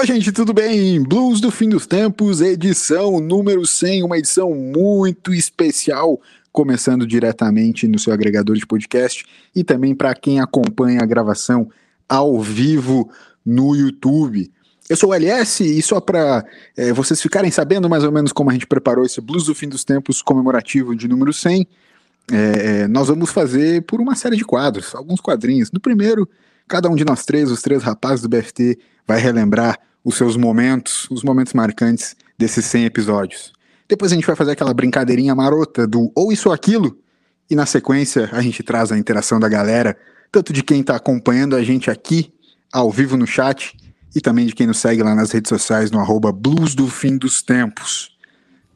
Oi, gente, tudo bem? Blues do Fim dos Tempos, edição número 100, uma edição muito especial, começando diretamente no seu agregador de podcast e também para quem acompanha a gravação ao vivo no YouTube. Eu sou o LS e só para é, vocês ficarem sabendo mais ou menos como a gente preparou esse Blues do Fim dos Tempos comemorativo de número 100, é, é, nós vamos fazer por uma série de quadros, alguns quadrinhos. No primeiro, cada um de nós três, os três rapazes do BFT, vai relembrar os seus momentos, os momentos marcantes desses 100 episódios. Depois a gente vai fazer aquela brincadeirinha marota do ou isso ou aquilo, e na sequência a gente traz a interação da galera, tanto de quem está acompanhando a gente aqui, ao vivo no chat, e também de quem nos segue lá nas redes sociais no arroba Blues do Fim dos Tempos.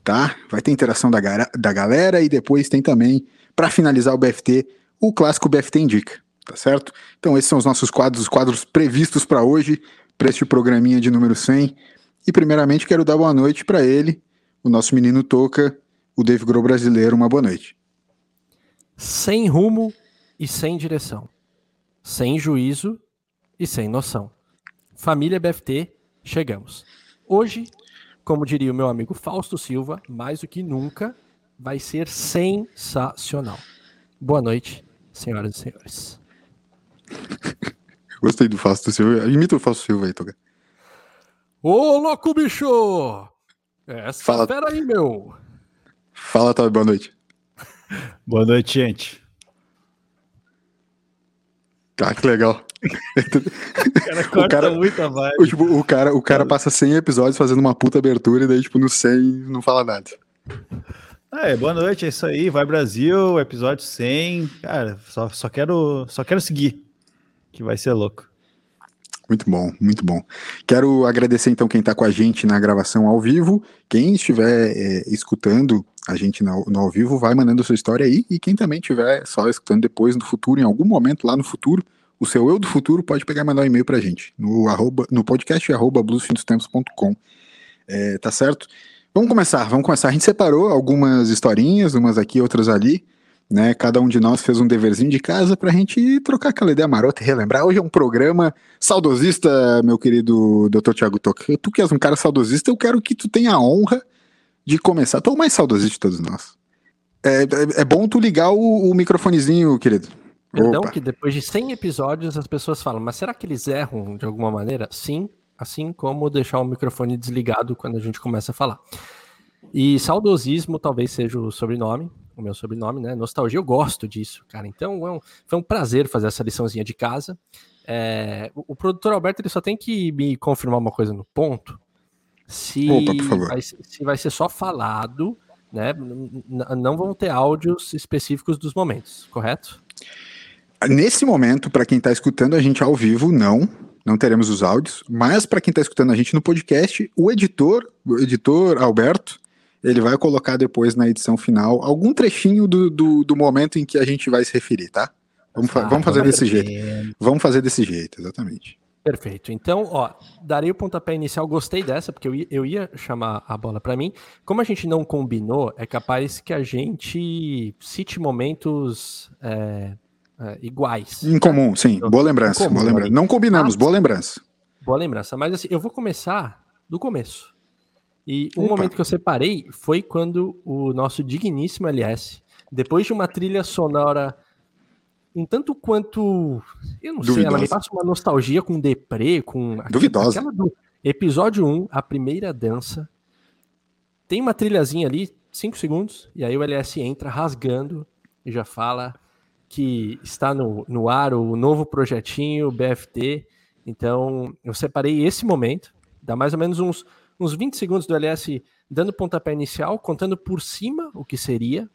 Tá? Vai ter interação da, da galera e depois tem também, para finalizar o BFT, o clássico BFT Indica, tá certo? Então esses são os nossos quadros, os quadros previstos para hoje para este programinha de número 100. E primeiramente quero dar boa noite para ele, o nosso menino Toca, o Dave Grohl brasileiro. Uma boa noite. Sem rumo e sem direção. Sem juízo e sem noção. Família BFT, chegamos. Hoje, como diria o meu amigo Fausto Silva, mais do que nunca, vai ser sensacional. Boa noite, senhoras e senhores. Gostei do Fausto Silva. Imita o Fausto Silva aí, Toga. Ô, louco bicho! Essa Fala... fera aí, meu. Fala, Todd, boa noite. boa noite, gente. Ah, que legal. o cara, o muita vibe. O, tipo, o, cara, o cara passa 100 episódios fazendo uma puta abertura e daí, tipo, no 100 não fala nada. É, boa noite, é isso aí. Vai Brasil, episódio 100. Cara, só, só, quero, só quero seguir que vai ser louco. Muito bom, muito bom. Quero agradecer então quem está com a gente na gravação ao vivo. Quem estiver é, escutando a gente no, no, ao vivo, vai mandando sua história aí. E quem também estiver só escutando depois no futuro, em algum momento lá no futuro, o seu eu do futuro pode pegar e mandar um e-mail para a gente no, arroba, no podcast arroba bluesfindostempos.com. É, tá certo? Vamos começar, vamos começar. A gente separou algumas historinhas, umas aqui, outras ali né? Cada um de nós fez um deverzinho de casa para a gente trocar aquela ideia marota e relembrar. Hoje é um programa saudosista, meu querido Dr. Tiago Toca. Tu que és um cara saudosista, eu quero que tu tenha a honra de começar. Tu é o mais saudosista de todos nós. É, é, é bom tu ligar o, o microfonezinho, querido. Perdão Opa. que depois de 100 episódios as pessoas falam, mas será que eles erram de alguma maneira? Sim, assim como deixar o microfone desligado quando a gente começa a falar. E saudosismo talvez seja o sobrenome, o meu sobrenome, né? Nostalgia, eu gosto disso, cara. Então é foi um prazer fazer essa liçãozinha de casa. É, o, o, produtor Alberto ele só tem que me confirmar uma coisa no ponto. Se, Opa, vai, se vai ser só falado, né? Não vão ter áudios específicos dos momentos, correto? Nesse momento, para quem está escutando a gente ao vivo, não, não teremos os áudios, mas para quem está escutando a gente no podcast, o editor, o editor Alberto, ele vai colocar depois na edição final algum trechinho do, do, do momento em que a gente vai se referir, tá? Vamos, ah, vamos fazer desse jeito. Vamos fazer desse jeito, exatamente. Perfeito. Então, ó, darei o pontapé inicial. Gostei dessa, porque eu ia, eu ia chamar a bola para mim. Como a gente não combinou, é capaz que a gente cite momentos é, é, iguais. Em comum, sim. Então, boa lembrança. Boa lembrança. Não combinamos, ah, boa lembrança. Boa lembrança. Mas assim, eu vou começar do começo. E um Opa. momento que eu separei foi quando o nosso digníssimo LS, depois de uma trilha sonora um tanto quanto. Eu não Duvidosa. sei, ela me passa uma nostalgia com deprê, com. Duvidosa. Do episódio 1, a primeira dança. Tem uma trilhazinha ali, 5 segundos, e aí o LS entra rasgando e já fala que está no, no ar o novo projetinho BFT. Então, eu separei esse momento, dá mais ou menos uns uns 20 segundos do LS dando pontapé inicial, contando por cima o que seria.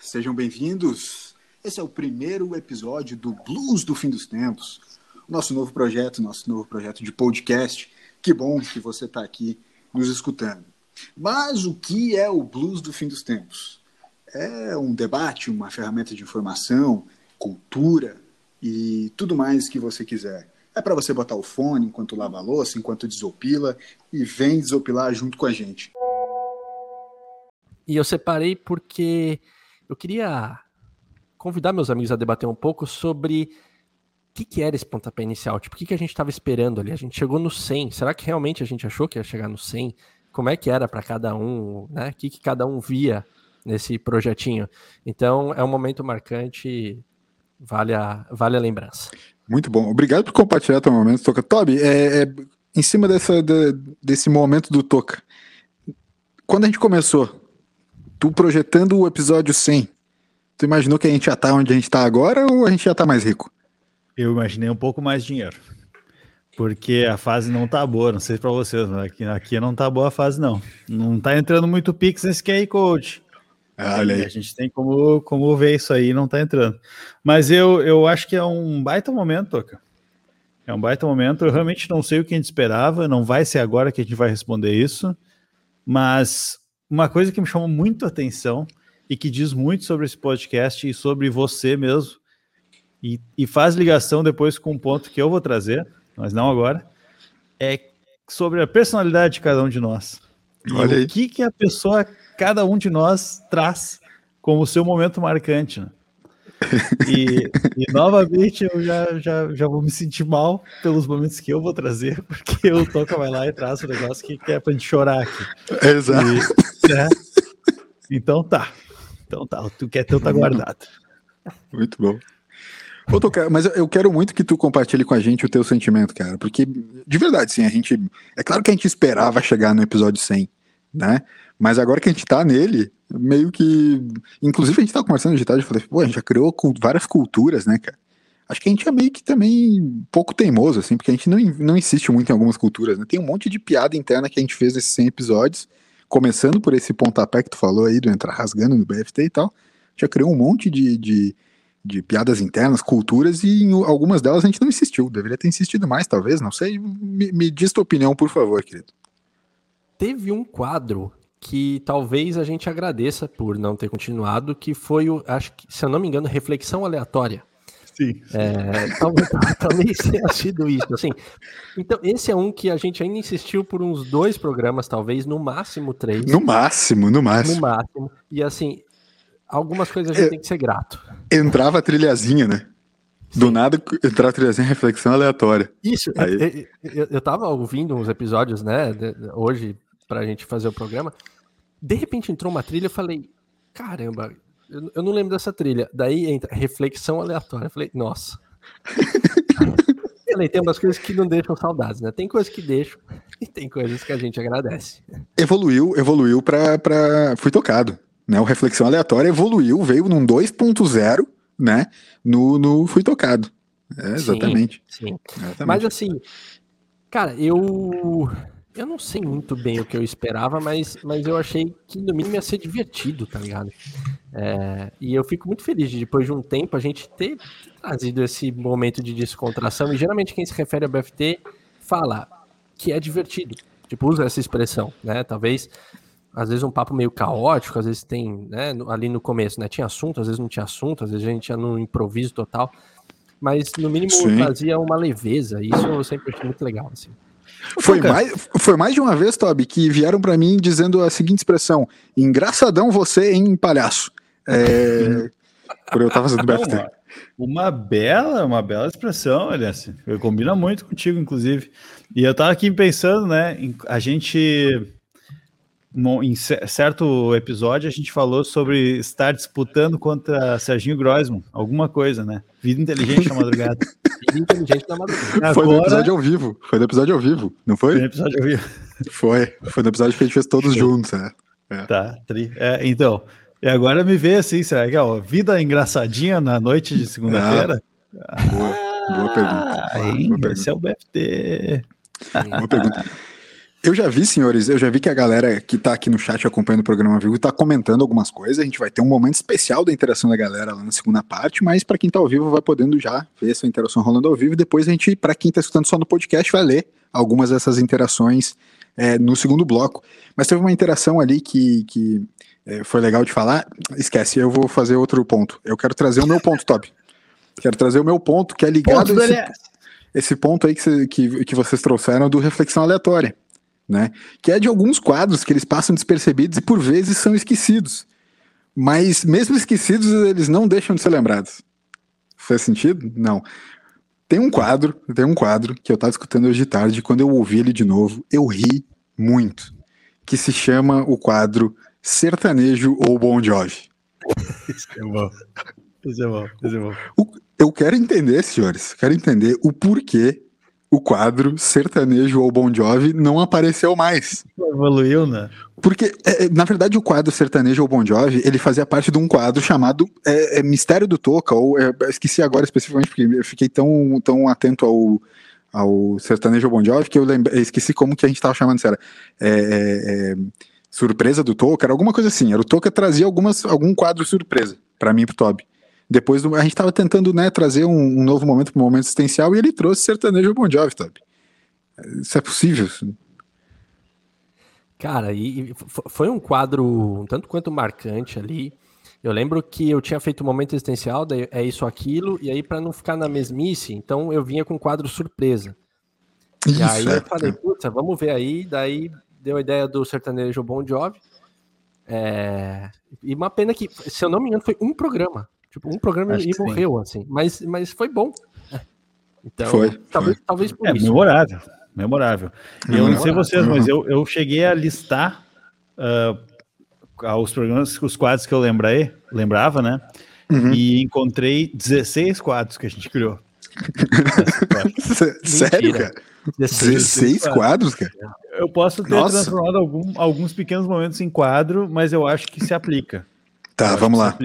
Sejam bem-vindos. Esse é o primeiro episódio do Blues do Fim dos Tempos, nosso novo projeto, nosso novo projeto de podcast. Que bom que você está aqui nos escutando. Mas o que é o Blues do Fim dos Tempos? É um debate, uma ferramenta de informação, cultura e tudo mais que você quiser. É para você botar o fone enquanto lava a louça, enquanto desopila e vem desopilar junto com a gente. E eu separei porque eu queria convidar meus amigos a debater um pouco sobre que, que era esse pontapé inicial? Tipo, o que, que a gente estava esperando ali? A gente chegou no 100. Será que realmente a gente achou que ia chegar no 100? Como é que era para cada um? Né? O que, que cada um via nesse projetinho? Então, é um momento marcante, vale a, vale a lembrança. Muito bom. Obrigado por compartilhar teu momento, Toca. Toby, é, é, em cima dessa, de, desse momento do Toca, quando a gente começou, tu projetando o episódio 100, tu imaginou que a gente já tá onde a gente tá agora ou a gente já tá mais rico? Eu imaginei um pouco mais dinheiro. Porque a fase não tá boa, não sei para vocês, mas aqui, aqui não tá boa a fase, não. Não tá entrando muito Pix nesse QR Code. Ah, olha aí. A gente tem como, como ver isso aí, não tá entrando. Mas eu, eu acho que é um baita momento, Toca. É um baita momento. Eu realmente não sei o que a gente esperava, não vai ser agora que a gente vai responder isso. Mas uma coisa que me chamou muito a atenção e que diz muito sobre esse podcast e sobre você mesmo, e, e faz ligação depois com um ponto que eu vou trazer, mas não agora, é sobre a personalidade de cada um de nós. Olha aí. o que, que a pessoa, cada um de nós, traz como seu momento marcante. Né? E, e, novamente eu já, já, já vou me sentir mal pelos momentos que eu vou trazer, porque o Toca vai lá e traz o negócio que, que é pra gente chorar aqui. Exato. E, né? Então tá. Então tá, o que quer teu tá guardado. Muito bom. Ô, Toca, mas eu quero muito que tu compartilhe com a gente o teu sentimento, cara, porque de verdade, sim, a gente. É claro que a gente esperava chegar no episódio 100, né? Mas agora que a gente tá nele, meio que. Inclusive, a gente tava conversando de tarde, eu falei, pô, a gente já criou várias culturas, né, cara? Acho que a gente é meio que também pouco teimoso, assim, porque a gente não, não insiste muito em algumas culturas, né? Tem um monte de piada interna que a gente fez nesses 100 episódios, começando por esse pontapé que tu falou aí, do entrar rasgando no BFT e tal. Já criou um monte de, de, de piadas internas, culturas, e em algumas delas a gente não insistiu. Deveria ter insistido mais, talvez, não sei. Me, me diz tua opinião, por favor, querido. Teve um quadro que talvez a gente agradeça por não ter continuado, que foi o, acho que, se eu não me engano, reflexão aleatória. Sim. É, talvez, talvez tenha sido isso, assim. Então, esse é um que a gente ainda insistiu por uns dois programas, talvez, no máximo três. No máximo, no máximo. No máximo. E assim, algumas coisas a gente é, tem que ser grato. Entrava a trilhazinha, né? Do Sim. nada entrava a trilhazinha reflexão aleatória. Isso, Aí... eu, eu, eu tava ouvindo uns episódios, né, hoje, pra gente fazer o programa. De repente entrou uma trilha, eu falei, caramba, eu, não lembro dessa trilha. Daí entra reflexão aleatória. Eu falei, nossa. falei, tem umas coisas que não deixam saudades, né? Tem coisas que deixam e tem coisas que a gente agradece. Evoluiu, evoluiu pra. pra... Fui tocado. Né? O reflexão aleatória evoluiu, veio num 2.0, né? No, no Fui Tocado. É, exatamente. Sim, sim. Exatamente. Mas assim, cara, eu eu não sei muito bem o que eu esperava, mas, mas eu achei que no mínimo ia ser divertido, tá ligado? É, e eu fico muito feliz de depois de um tempo a gente ter trazido esse momento de descontração. E geralmente quem se refere ao BFT fala que é divertido. Tipo, usa essa expressão, né? Talvez, às vezes, um papo meio caótico, às vezes tem, né, ali no começo, né? Tinha assunto, às vezes não tinha assunto, às vezes a gente ia no improviso total. Mas no mínimo Sim. trazia uma leveza. E isso eu sempre achei muito legal, assim. Foi mais, foi mais de uma vez, Toby, que vieram para mim dizendo a seguinte expressão: engraçadão você em palhaço. É, por eu estar fazendo BFT. Uma, uma bela, uma bela expressão, aliás. Combina muito contigo, inclusive. E eu tava aqui pensando, né? A gente. Em certo episódio, a gente falou sobre estar disputando contra Serginho Groisman, alguma coisa, né? Vida inteligente na madrugada. Vida inteligente na madrugada. Foi no episódio ao vivo. Foi no episódio ao vivo, não foi? Foi no episódio ao vivo. Foi. Foi no episódio que a gente fez todos juntos, né? É. Tá, tri. É, então, e agora me vê assim, será que ó, vida engraçadinha na noite de segunda-feira? Ah, boa, boa pergunta. Ah, hein, boa pergunta. Esse é o BFT. Boa pergunta. Eu já vi, senhores, eu já vi que a galera que tá aqui no chat acompanhando o programa vivo tá comentando algumas coisas. A gente vai ter um momento especial da interação da galera lá na segunda parte, mas para quem tá ao vivo vai podendo já ver essa interação rolando ao vivo. Depois a gente, para quem tá escutando só no podcast, vai ler algumas dessas interações é, no segundo bloco. Mas teve uma interação ali que, que é, foi legal de falar. Esquece, eu vou fazer outro ponto. Eu quero trazer o meu ponto, Top. Quero trazer o meu ponto, que é ligado ponto a esse, esse ponto aí que, que, que vocês trouxeram do reflexão aleatória né? Que é de alguns quadros que eles passam despercebidos e por vezes são esquecidos. Mas mesmo esquecidos, eles não deixam de ser lembrados. Faz sentido? Não. Tem um quadro, tem um quadro que eu tava escutando hoje de tarde, quando eu ouvi ele de novo, eu ri muito, que se chama o quadro Sertanejo ou Bon Jovi. Isso é bom. Isso é bom, isso é bom. Eu quero entender, senhores, quero entender o porquê o quadro Sertanejo ou Bon Jovi não apareceu mais. Evoluiu, né? Porque, é, na verdade, o quadro Sertanejo ou Bon Jovi, ele fazia parte de um quadro chamado é, é, Mistério do Toca, ou é, esqueci agora especificamente, porque eu fiquei tão, tão atento ao, ao Sertanejo ou Bon Jovi, que eu lembre, esqueci como que a gente estava chamando isso, era é, Surpresa do Toca, era alguma coisa assim, era o Toca trazia algumas, algum quadro surpresa para mim e pro Toby. Depois do, a gente estava tentando né, trazer um, um novo momento para o momento existencial e ele trouxe sertanejo Bon Jovi, sabe? Isso é possível. Cara, e foi um quadro um tanto quanto marcante ali. Eu lembro que eu tinha feito um momento existencial, daí é isso, aquilo, e aí para não ficar na mesmice, então eu vinha com um quadro surpresa. Isso, e aí é, eu falei, puta, vamos ver aí, daí deu a ideia do sertanejo Bon Jovi. É... E uma pena que, se eu não me engano, foi um programa. Tipo, um programa Acho e morreu, sim. assim. Mas, mas foi bom. Então, foi, talvez, foi. talvez por é, isso. Memorável. Memorável. Eu não sei vocês, mas eu, eu cheguei a listar uh, os programas, os quadros que eu lembrei, lembrava, né? Uhum. E encontrei 16 quadros que a gente criou. Sério, cara? 16, 16 quadros, cara? Eu posso ter Nossa. transformado algum, alguns pequenos momentos em quadro, mas eu acho que se aplica. Tá, vamos lá.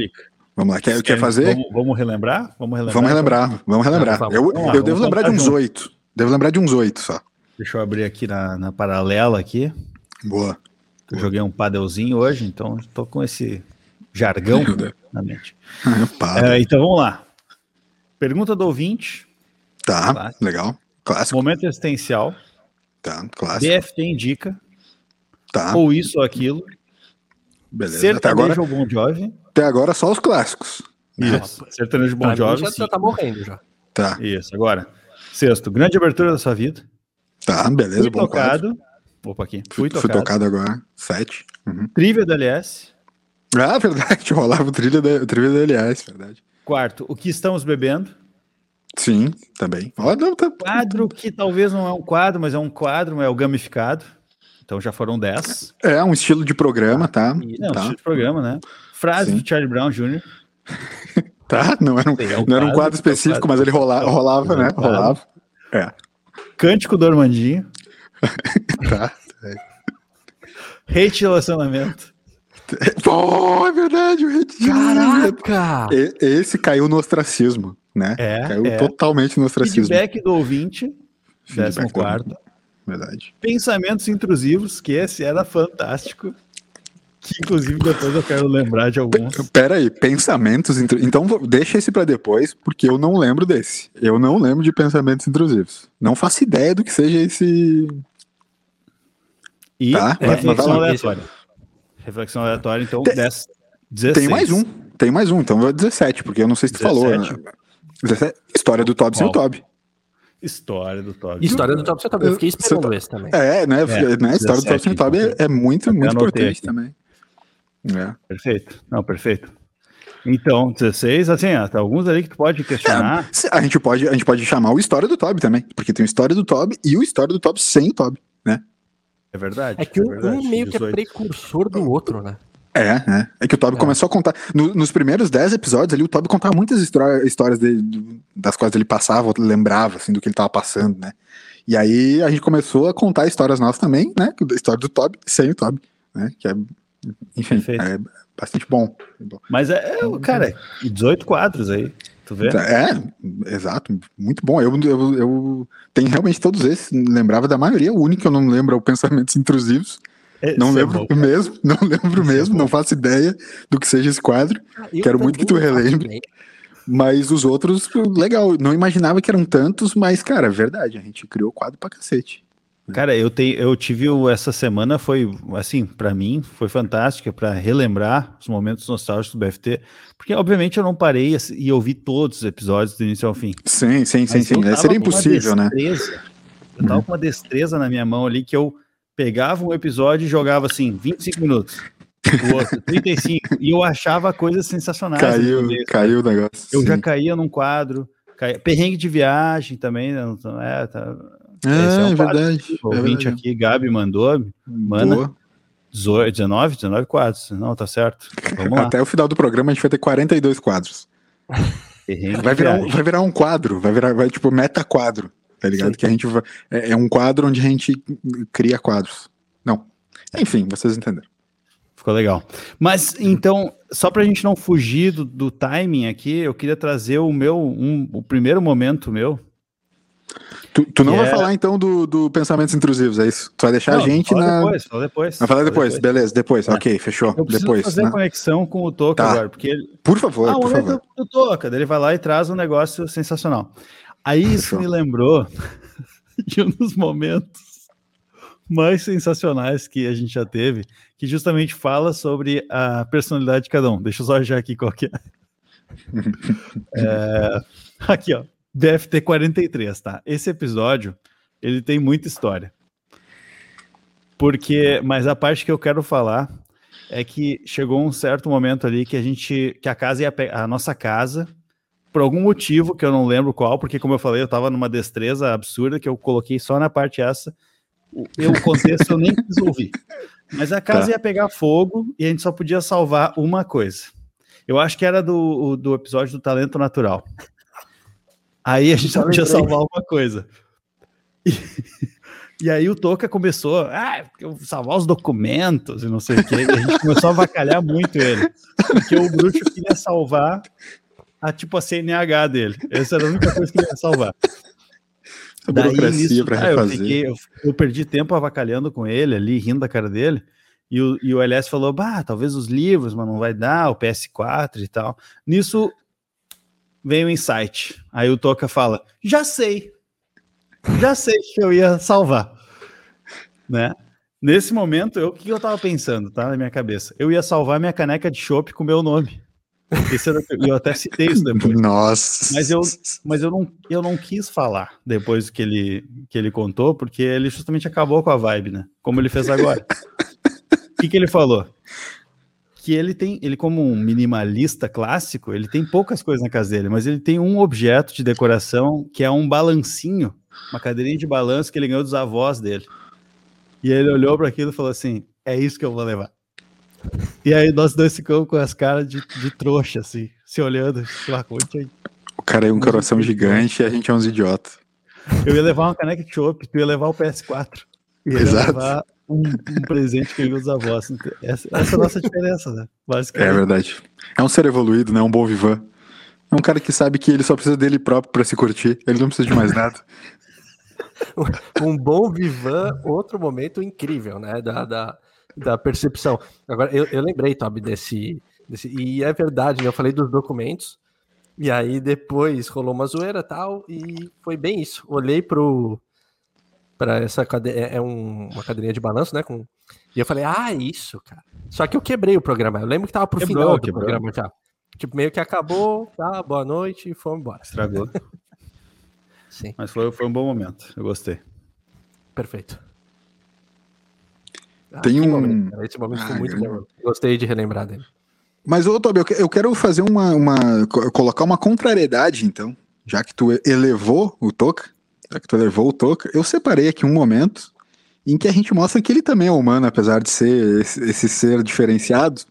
Vamos lá, quer, quer fazer? Vamos, vamos, relembrar? Vamos relembrar. Vamos relembrar, vamos relembrar. Ah, eu, eu devo lembrar de uns oito. Devo lembrar de uns oito só. Deixa eu abrir aqui na, na paralela aqui. Boa. Eu joguei um padelzinho hoje, então estou com esse jargão na mente. é, então vamos lá. Pergunta do ouvinte. Tá, clássico. legal. Clássico. Momento existencial. Tá, clássico. BFT indica. Tá. Ou isso ou aquilo. Beleza. Sertanejo Até agora... ou Bon Jovi. Até agora só os clássicos. Isso. Sertanejo Bon Jovi. Já, já tá morrendo já. Tá. Isso. Agora, sexto, grande abertura da sua vida. Tá, beleza. Fui tocado. Quadro. Opa, aqui. Fui, fui, tocado. Fui tocado agora. Sete. Uhum. Trivia da LS. Ah, verdade. Rolava o trilha da, trilha da LS, verdade. Quarto, o que estamos bebendo? Sim, também. Oh, não, tá... Quadro que talvez não é um quadro, mas é um quadro, é o gamificado. Então já foram dez. É, um estilo de programa, tá? Não, tá. um estilo de programa, né? Frase Sim. de Charlie Brown Jr. tá, não era um, é um não era um quadro específico, mas ele rola, rolava, né? Rolava. É. Cântico do Armandinho. tá. É. Hate relacionamento. Pô, é verdade, o hate Caraca! Esse caiu no ostracismo, né? É, caiu é. totalmente no ostracismo. Feedback do ouvinte, décimo quarto. Verdade. Pensamentos intrusivos, que esse era fantástico. Que inclusive depois eu quero lembrar de alguns. Pera aí, pensamentos intrusivos. Então deixa esse para depois, porque eu não lembro desse. Eu não lembro de pensamentos intrusivos. Não faço ideia do que seja esse. E tá, reflexão aleatória. Reflexão aleatória, então tem, 10, 16. Tem mais um. Tem mais um, então 17, porque eu não sei se tu 17. falou. Né? 17. História do Tob sem o Tob. História do Toby. História do Toby sem o Toby. Eu fiquei esperando esse também. É, né? É, né? História do o Toby é, é muito, muito importante aqui. também. É. Perfeito. Não, perfeito. Então, 16, assim, ó, tá alguns ali que tu pode questionar. É, a, gente pode, a gente pode chamar o História do Toby também, porque tem o História do Toby e o História do Toby sem o Toby, né? É verdade. É que é um, verdade, um meio 18. que é precursor do outro, né? É, é. É que o Toby é. começou a contar. No, nos primeiros 10 episódios ali, o Toby contava muitas histórias dele, das quais ele passava, lembrava, assim, do que ele tava passando, né? E aí a gente começou a contar histórias nossas também, né? A história do Toby sem o Toby, né? Que é enfim, Perfeito. é bastante bom. Mas é, é cara, 18 quadros aí, tu vê? É, exato, muito bom. Eu, eu, eu tenho realmente todos esses, lembrava da maioria, o único que eu não lembro é o Pensamentos Intrusivos. Esse não é lembro é mesmo, não lembro esse mesmo, é não faço ideia do que seja esse quadro. Ah, Quero muito que tu relembre. Mas os outros, legal, não imaginava que eram tantos, mas, cara, é verdade, a gente criou quadro pra cacete. Cara, eu, te, eu tive essa semana, foi assim, para mim, foi fantástica para relembrar os momentos nostálgicos do BFT, porque obviamente eu não parei e ouvi todos os episódios do início ao fim. Sim, sim, sim, sim. Seria impossível, né? Eu tava com uma destreza na minha mão ali que eu pegava um episódio e jogava assim, 25 minutos. O outro, 35. e eu achava coisas sensacionais. Caiu, caiu o negócio. Eu sim. já caía num quadro, Perrengue de viagem também. Né? É, tá... é, é, é verdade. O ouvinte aqui, Gabi, mandou. Mana. Boa. 19, 19 quadros. Não, tá certo. Até o final do programa a gente vai ter 42 quadros. vai, virar um, vai virar um quadro, vai virar, vai tipo meta quadro, tá ligado? Sim. Que a gente vai, é, é um quadro onde a gente cria quadros. Não. Enfim, vocês entenderam. Ficou legal. Mas então, só para a gente não fugir do, do, timing aqui, eu queria trazer o meu, um, o primeiro momento meu. Tu, tu não vai é... falar então do, do pensamentos intrusivos, é isso? Tu vai deixar não, a gente na. Depois, fala depois. Vai falar depois, depois. beleza, depois. É. Ok, fechou. Eu preciso depois. fazer né? conexão com o Toca tá. agora, porque ele... Por favor, ah, por favor. Do Toca, ele vai lá e traz um negócio sensacional. Aí fechou. isso me lembrou de um dos momentos mais sensacionais que a gente já teve, que justamente fala sobre a personalidade de cada um. Deixa eu só achar aqui qual que é. é aqui, ó. DFT 43, tá? Esse episódio, ele tem muita história. Porque, mas a parte que eu quero falar é que chegou um certo momento ali que a gente, que a casa ia, a nossa casa, por algum motivo que eu não lembro qual, porque como eu falei, eu tava numa destreza absurda que eu coloquei só na parte essa eu, o contexto eu nem quis ouvir. Mas a casa tá. ia pegar fogo e a gente só podia salvar uma coisa. Eu acho que era do, do episódio do Talento Natural. Aí a gente só podia salvar uma coisa. E, e aí o Toca começou, ah, eu salvar os documentos e não sei o quê. E a gente começou a avacalhar muito ele. Porque o bruxo queria salvar a tipo a CNH dele. Essa era a única coisa que ele ia salvar burocracia para refazer. Eu, fiquei, eu, eu, perdi tempo avacalhando com ele ali, rindo da cara dele. E o, e o LS falou: bah, talvez os livros, mas não vai dar, o PS4 e tal. Nisso vem o insight. Aí o Toca fala: já sei, já sei que eu ia salvar. Né? Nesse momento, eu, o que eu tava pensando, tá? Na minha cabeça? Eu ia salvar minha caneca de chopp com meu nome. Esse era, eu até citei isso depois. Nossa. Mas eu, mas eu não, eu não quis falar depois que ele, que ele contou, porque ele justamente acabou com a vibe, né? Como ele fez agora. O que, que ele falou? Que ele tem, ele como um minimalista clássico, ele tem poucas coisas na casa dele, mas ele tem um objeto de decoração que é um balancinho, uma cadeirinha de balanço que ele ganhou dos avós dele. E ele olhou para aquilo e falou assim: é isso que eu vou levar. E aí nós dois ficamos com as caras de, de trouxa, assim, se olhando. O cara é um coração gigante e a gente é uns idiotas. Eu ia levar uma caneca de chopp, tu ia levar o PS4. Eu ia Exato. Um, um, presente que os avós. Essa, essa, é a nossa diferença, né? Basicamente. É verdade. É um ser evoluído, né? Um bom vivan. É um cara que sabe que ele só precisa dele próprio para se curtir. Ele não precisa de mais nada. um bom vivan, outro momento incrível, né? Da, da, da percepção. Agora, eu, eu lembrei, Toby, desse, desse. E é verdade, né? Eu falei dos documentos. E aí depois rolou uma zoeira tal, e foi bem isso. Olhei pro. Pra essa cadeira. É, é um, uma cadeirinha de balanço, né? Com, e eu falei, ah, isso, cara. Só que eu quebrei o programa. Eu lembro que tava pro quebrou, final do quebrou. programa já. Tipo, meio que acabou, tá? Boa noite e fomos embora. Estragou. Sim. Mas foi, foi um bom momento. Eu gostei. Perfeito. Ah, Tem um. Momento, Esse momento foi muito bom. Gostei de relembrar dele. Mas, ô, Tobi, eu quero fazer uma, uma. colocar uma contrariedade, então. Já que tu elevou o Toca, já que tu elevou o Toca, eu separei aqui um momento em que a gente mostra que ele também é humano, apesar de ser esse, esse ser diferenciado,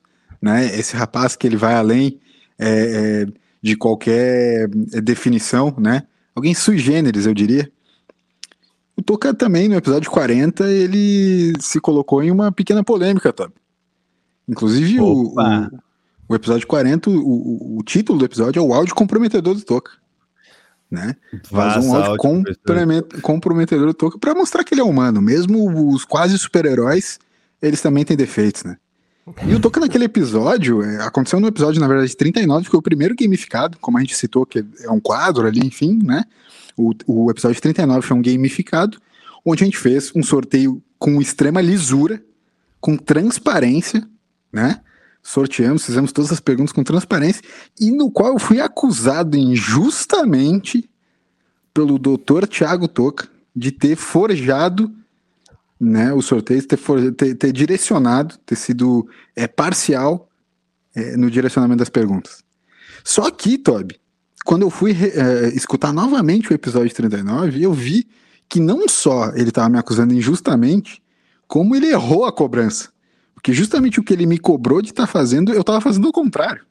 né? Esse rapaz que ele vai além é, é, de qualquer definição, né? Alguém sui generis, eu diria. O Toca também, no episódio 40, ele se colocou em uma pequena polêmica, tá? Inclusive, o, o, o, episódio 40, o, o, título do episódio é o áudio comprometedor do Toca. Né? Vazou um áudio comprometedor do Toca para mostrar que ele é humano. Mesmo os quase super-heróis, eles também têm defeitos, né? E o Toca naquele episódio, é, aconteceu no episódio, na verdade, 39, que foi o primeiro gamificado, como a gente citou, que é um quadro ali, enfim, né? O, o episódio 39 foi um gamificado, onde a gente fez um sorteio com extrema lisura, com transparência, né? Sorteamos, fizemos todas as perguntas com transparência, e no qual eu fui acusado injustamente pelo doutor Tiago Toca de ter forjado né, o sorteio, ter, ter, ter direcionado, ter sido é, parcial é, no direcionamento das perguntas. Só que, Toby, quando eu fui é, escutar novamente o episódio 39, eu vi que não só ele estava me acusando injustamente, como ele errou a cobrança. Porque justamente o que ele me cobrou de estar tá fazendo, eu estava fazendo o contrário.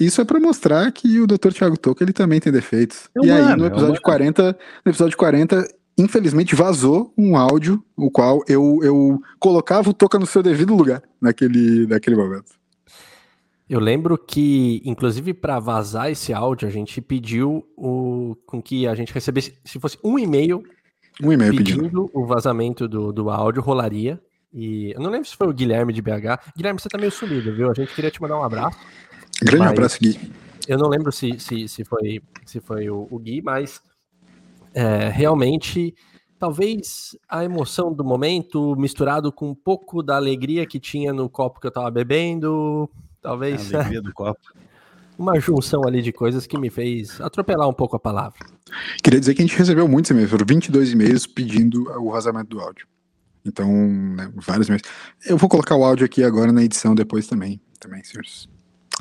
Isso é para mostrar que o Dr. Thiago Toca ele também tem defeitos. É e aí, no episódio é 40, no episódio 40, infelizmente vazou um áudio, o qual eu, eu colocava o Toca no seu devido lugar naquele, naquele momento. Eu lembro que, inclusive, para vazar esse áudio, a gente pediu o, com que a gente recebesse, se fosse um e-mail, um e-mail pedindo, pedindo o vazamento do, do áudio, rolaria. E eu não lembro se foi o Guilherme de BH. Guilherme, você tá meio sumido, viu? A gente queria te mandar um abraço. Grande abraço, Gui. Eu não lembro se, se, se foi, se foi o, o Gui, mas é, realmente talvez a emoção do momento misturado com um pouco da alegria que tinha no copo que eu tava bebendo, Talvez. A alegria do copo. Uma junção ali de coisas que me fez atropelar um pouco a palavra. Queria dizer que a gente recebeu muitos e-mails, foram 22 e-mails pedindo o vazamento do áudio. Então, né, vários e-mails. Eu vou colocar o áudio aqui agora na edição depois também, também, senhores.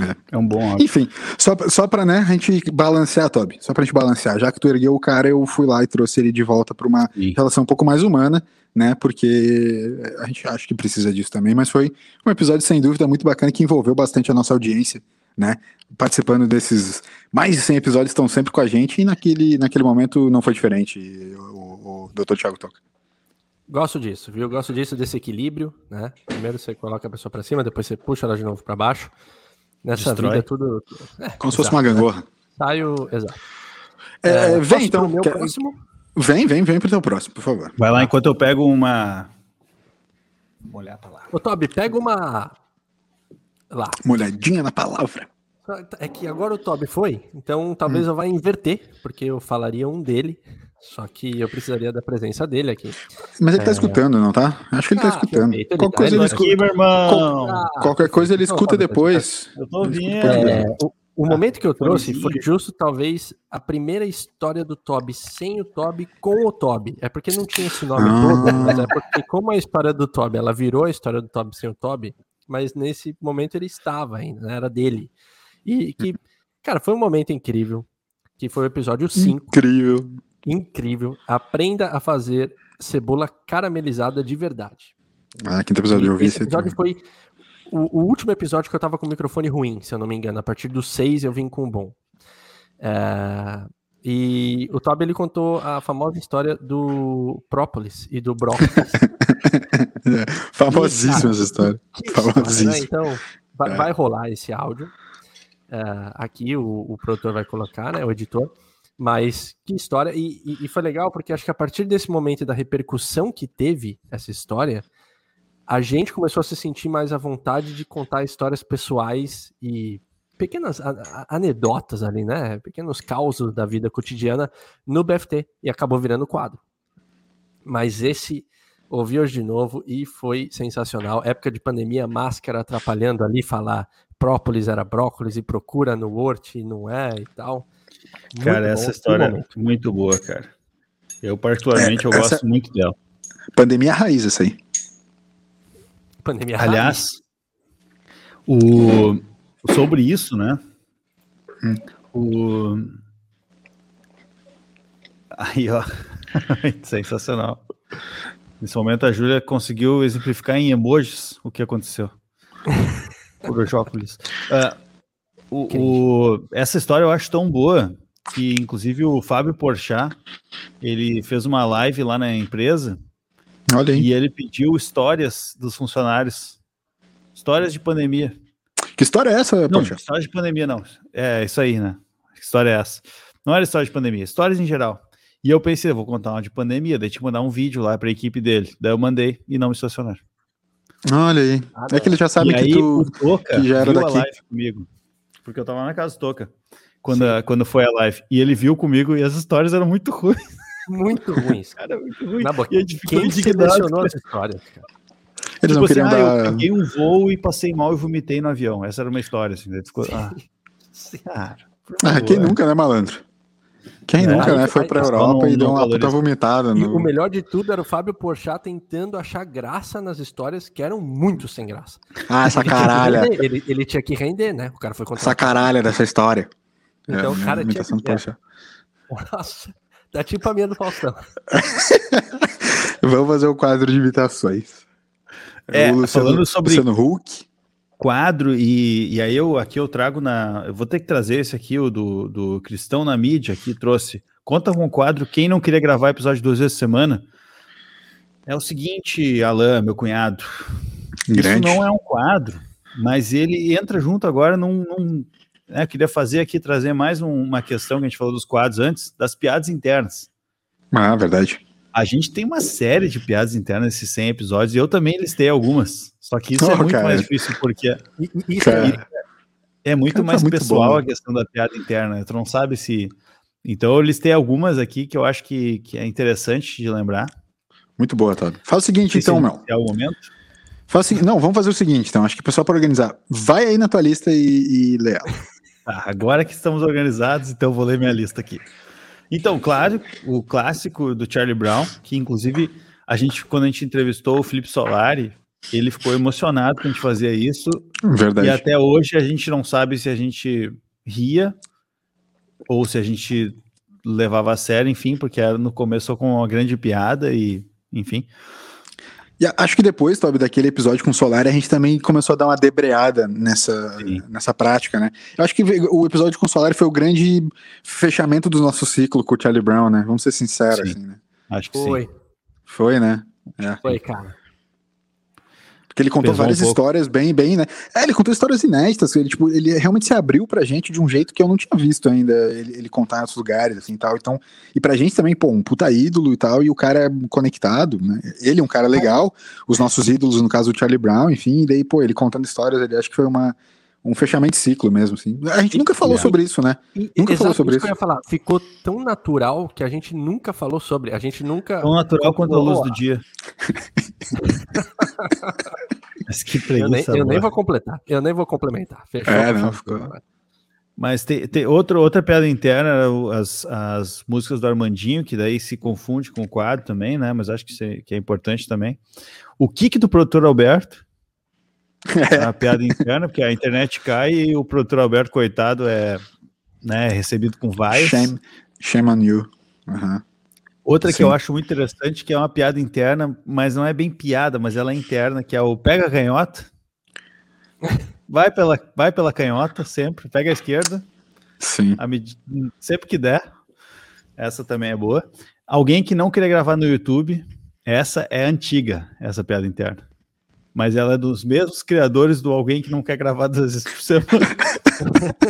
É. é um bom áudio. Enfim, só, só pra né, a gente balancear, Toby, só pra gente balancear. Já que tu ergueu o cara, eu fui lá e trouxe ele de volta pra uma Sim. relação um pouco mais humana né? Porque a gente acha que precisa disso também, mas foi um episódio sem dúvida muito bacana que envolveu bastante a nossa audiência, né? Participando desses mais de 100 episódios estão sempre com a gente e naquele, naquele momento não foi diferente, o, o Dr. Thiago Toca. Gosto disso, viu? Gosto disso, desse equilíbrio, né? Primeiro você coloca a pessoa para cima, depois você puxa ela de novo para baixo. Nessa Destrói. vida tudo. É, Como exato, se fosse uma gangorra. Saio. Exato. É, é, vem então. Meu quer... próximo? Vem, vem, vem pro teu próximo, por favor. Vai lá enquanto eu pego uma. Vou olhar a palavra. Ô, Toby, pega uma. Lá. Uma olhadinha na palavra. É que agora o Toby foi, então talvez hum. eu vá inverter, porque eu falaria um dele, só que eu precisaria da presença dele aqui. Mas ele tá é... tá escutando, não tá? Acho que ele tá ah, tá escutando. Qualquer tá coisa ele escuta. Aqui. Qual... Qualquer coisa ele escuta depois. Eu tô ouvindo. É, o momento que eu trouxe foi justo, talvez, a primeira história do Toby sem o Toby com o Toby. É porque não tinha esse nome ah. todo, mas é porque, como a história do Toby, ela virou a história do Toby sem o Toby, mas nesse momento ele estava ainda, né? era dele. E que, cara, foi um momento incrível, que foi o episódio 5. Incrível. Incrível. Aprenda a fazer cebola caramelizada de verdade. Ah, quinto episódio eu vi esse episódio foi o, o, último episódio que eu tava com o microfone ruim, se eu não me engano. A partir do 6 eu vim com o bom. É, e o Toby ele contou a famosa história do própolis e do brócolis. é, famosíssima essa história. Famosíssima. Né? Então, vai, é. vai, rolar esse áudio. É, aqui o, o, produtor vai colocar, né? O editor. Mas que história. E, e, e foi legal porque acho que a partir desse momento da repercussão que teve essa história, a gente começou a se sentir mais à vontade de contar histórias pessoais e pequenas anedotas ali, né? Pequenos causos da vida cotidiana no BFT e acabou virando quadro. Mas esse ouvi hoje de novo e foi sensacional. Época de pandemia, máscara atrapalhando ali, falar própolis era brócolis e procura no Word e não é e tal. Muito cara, bom, essa história é muito boa, cara. Eu particularmente é, eu gosto muito dela. Pandemia raiz essa aí. Pandemia Aliás, o, sobre isso, né? Hum. O, aí, ó. Sensacional. Nesse momento, a Júlia conseguiu exemplificar em emojis o que aconteceu. Por Uh, o, o, essa história eu acho tão boa que, inclusive, o Fábio Porchat, ele fez uma live lá na empresa Olha aí. E ele pediu histórias dos funcionários. Histórias de pandemia. Que história é essa, Não, Poxa? história de pandemia não. É isso aí, né? Que história é essa? Não era história de pandemia, histórias em geral. E eu pensei, vou contar uma de pandemia, daí que mandar um vídeo lá para a equipe dele. Daí eu mandei e não me estacionaram. Olha aí. Ah, é que ele já sabe que tu Toca que já era daqui. live comigo. Porque eu tava na casa do Toca quando, a, quando foi a live. E ele viu comigo e as histórias eram muito ruins muito ruins. Cara, muito ruim. Na boa, e a gente ficou quem selecionou essa história, cara? Eles tipo não queriam assim, dar... ah, eu peguei um voo e passei mal e vomitei no avião. Essa era uma história, assim. Ficou, ah, cara, ah, quem nunca, né, malandro? Quem É, nunca, aí- né? Foi pra só Europa não- e deu uma puta vomitada. E no- o melhor de tudo era o Fábio Porchat tentando achar graça nas histórias que eram muito sem graça. Ah, essa Ele tinha caralha. render, Ele, ele tinha que render, né? O cara foi contra Essa caralha dessa história. Então, É, o cara tinha imitação do que... Porchat. Nossa, tá tipo a minha do Faustão. Vamos fazer o quadro de imitações. É, o falando sobre- Luciano Huck. quadro e, e aí eu aqui eu trago na eu vou ter que trazer esse aqui o do, do Cristão na mídia aqui trouxe conta com o quadro quem não queria gravar episódio duas vezes por semana é o seguinte Alan meu cunhado Grande. isso não é um quadro mas ele entra junto agora num, num né, eu queria fazer aqui trazer mais um- uma questão que a gente falou dos quadros antes das piadas internas Ah, verdade. A gente tem uma série de piadas internas nesses 100 episódios e eu também listei algumas só que isso é Oh, muito cara. mais difícil porque Isso aí, é muito Cara, tá mais muito pessoal bom, a questão da piada interna. Tu não sabe se. Então eu listei algumas aqui que eu acho que, que é interessante de lembrar. Muito boa, Todd. Faz o seguinte, então, meu. É o momento. Faz o seguinte- Não, vamos fazer o seguinte, então. Acho que o pessoal para organizar. Vai aí na tua lista e, e lê ela. Tá, agora que estamos organizados, então eu vou ler minha lista aqui. Então, claro, o clássico do Charlie Brown, que inclusive a gente, quando a gente entrevistou o Felipe Solari, ele ficou emocionado que a gente fazia isso. Verdade. E até hoje a gente não sabe se a gente ria ou se a gente levava a sério, enfim, porque era no começo com uma grande piada e, enfim. E acho que depois, Toby, daquele episódio com o Solar, a gente também começou a dar uma debreada nessa, Sim. nessa prática, né? Eu acho que o episódio com o Solar foi o grande fechamento do nosso ciclo com o Charlie Brown, né? Vamos ser sinceros, Sim. assim, né? Acho que sim. foi, Foi, né? foi, cara. Porque ele contou Pesou um várias pouco. histórias bem, bem, né? É, ele contou histórias inéditas. Ele, tipo, ele realmente se abriu pra gente de um jeito que eu não tinha visto ainda ele, ele contar em outros lugares, assim, tal. Então, e pra gente também, pô, um puta ídolo e tal, e o cara é conectado, né? Ele é um cara legal, os nossos ídolos, no caso o Charlie Brown, enfim, e daí, pô, ele contando histórias, ele acho que foi uma, um fechamento de ciclo mesmo, assim. A gente nunca falou É. sobre isso, né? E, Nunca falou sobre isso que eu ia falar. Ficou tão natural que a gente nunca falou sobre. A gente nunca. Tão natural quanto a luz do dia. Mas que Eu nem, preguiça. eu nem vou completar. Eu nem vou complementar. Fechou. É, não, ficou- Mas tem, tem outro, outra piada interna, as, as músicas do Armandinho, que daí se confunde com o quadro também, né? Mas acho que, é, que é importante também. O kick do produtor Alberto, é uma piada interna, porque a internet cai e o produtor Alberto, coitado, é né, recebido com vaias. Shame, shame on you. Aham. Outra que Sim. eu acho muito interessante, que é uma piada interna, mas não é bem piada, mas ela é interna, que é o pega a canhota. Vai pela, vai pela canhota sempre, pega a esquerda, Sim. a sempre que der. Essa também é boa. Alguém que não queria gravar no YouTube, essa é antiga, essa piada interna. Mas ela é dos mesmos criadores do Alguém que não quer gravar duas vezes por semana.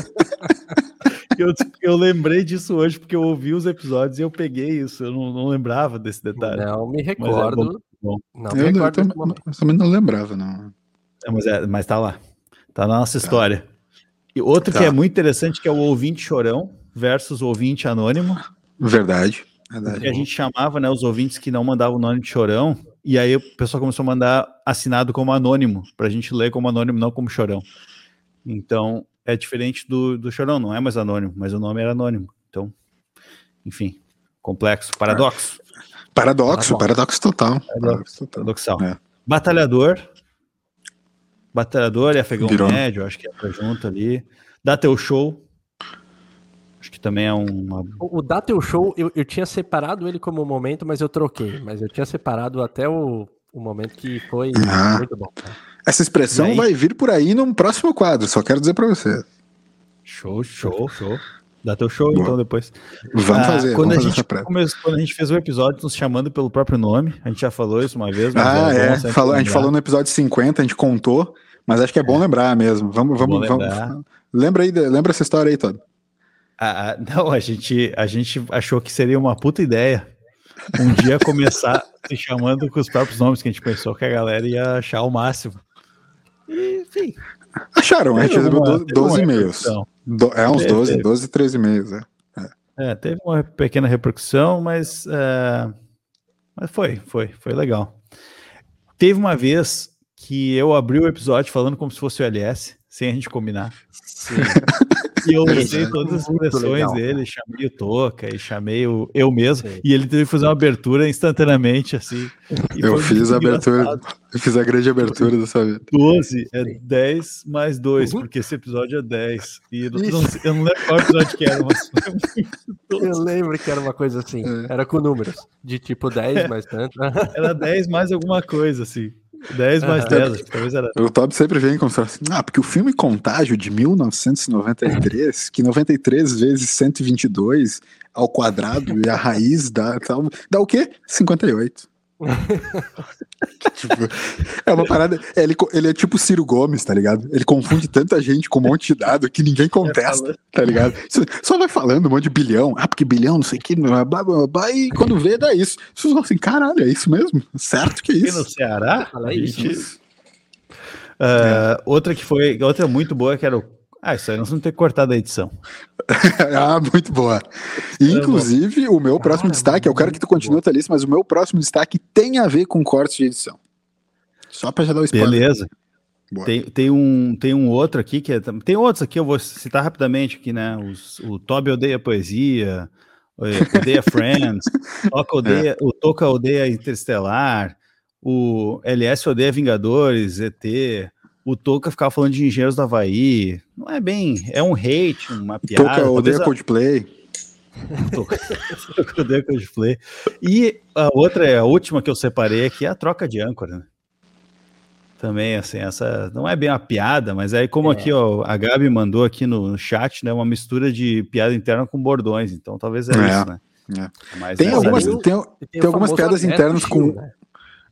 eu, eu lembrei disso hoje porque eu ouvi os episódios e eu peguei isso. Eu não, não lembrava desse detalhe. Não me é recordo. bom. Não me Eu, eu, recordo também- desse momento. eu também não lembrava, não. É, mas, é, mas tá lá. Tá na nossa história. E outro Tá. que é muito interessante, que é o ouvinte chorão versus o ouvinte anônimo. Verdade. Verdade. que a gente chamava, né, os ouvintes que não mandavam o nome de chorão, e aí o pessoal começou a mandar assinado como anônimo, pra gente ler como anônimo, não como chorão. Então, é diferente do, do chorão, não é mais anônimo, mas o nome era anônimo. Então, enfim, complexo, paradoxo, Paradoxo, Paradoxo. paradoxo total. Paradoxo. Paradoxal. É. Batalhador, batalhador e afegão Virou. médio, acho que entra junto ali. Dá teu show, que também é uma... O, o Dá Teu Show, eu, eu tinha separado ele como momento, mas eu troquei. Mas eu tinha separado até o, o momento que foi Ah. muito bom. Essa expressão E aí? vai vir por aí num próximo quadro, só quero dizer pra você. Show, show, show. Dá teu show, Boa. então, depois. Vamos Ah, fazer, quando, vamos a gente começou, quando a gente fez o episódio nos chamando pelo próprio nome, a gente já falou isso uma vez. mas Ah, é. sempre Falou- a gente falou no episódio 50, a gente contou, mas acho que é bom lembrar mesmo. Vamos, vamos, bom vamos. lembrar. Lembra aí, lembra essa história aí, Todd. Ah, ah, não, a gente, a gente achou que seria uma puta ideia um dia começar se chamando com os próprios nomes, que a gente pensou que a galera ia achar o máximo. E, enfim. Acharam, a gente teve recebeu uma- 12, teve uma 12 e-mails. Do- é, uns Teve, 12, teve. 12, 13 e-mails. É. É, teve uma pequena repercussão, mas, é, mas foi, foi, foi legal. Teve uma vez que eu abri o episódio falando como se fosse o LS, sem a gente combinar. Sim. E eu usei todas as expressões dele, chamei o Toca e chamei o eu mesmo. Sim. E ele teve que fazer uma abertura instantaneamente, assim. Eu fiz a abertura, eu fiz a grande abertura dessa vez. 12 é 10 mais 2, uhum. porque esse episódio é 10. E eu não, eu não lembro qual episódio que era, mas. eu lembro que era uma coisa assim. É. Era com números. De tipo 10 mais tanto. Era 10 mais alguma coisa, assim. 10 mais 10, acho que talvez era. O Tob sempre vem com assim, ah, porque o filme Contágio de 1993, que 93 vezes 122 ao quadrado e a raiz dá, dá o quê? 58. tipo, é uma parada. Ele, ele é tipo Ciro Gomes, tá ligado? Ele confunde tanta gente com um monte de dado que ninguém contesta, tá ligado? Só vai falando um monte de bilhão. Ah, porque bilhão, não sei o que, blá, blá, blá, blá, e quando vê, dá isso. Vocês falam assim, caralho, é isso mesmo? Certo que é isso. E no Ceará? Fala isso. Uh, é. Outra que foi, outra muito boa que era o ah, isso aí nós vamos ter que cortar da edição. ah, muito boa. Inclusive, o meu próximo destaque, eu quero que tu continue a tua lista, mas o meu próximo destaque tem a ver com cortes de edição. Só para já dar o spoiler. Beleza. Tem, tem, um, tem um outro aqui que é, tem outros aqui, eu vou citar rapidamente aqui, né? Os, o Toby odeia poesia, é, odeia Friends, Toca odeia, é. o Toca odeia Interestelar, o LS odeia Vingadores, ET, o Toca ficava falando de engenheiros do Havaí. Não é bem. É um hate, uma piada. Toca odeia a... Coldplay. Toca odeia Coldplay. E a outra, é a última que eu separei aqui, é a troca de âncora, né? Também, assim, essa não é bem uma piada, mas aí, como é. aqui, ó, a Gabi mandou aqui no, no, chat, né, uma mistura de piada interna com bordões, então talvez é, é. isso, né? É. Tem, algumas, tem, tem, tem algumas piadas internas com. Né?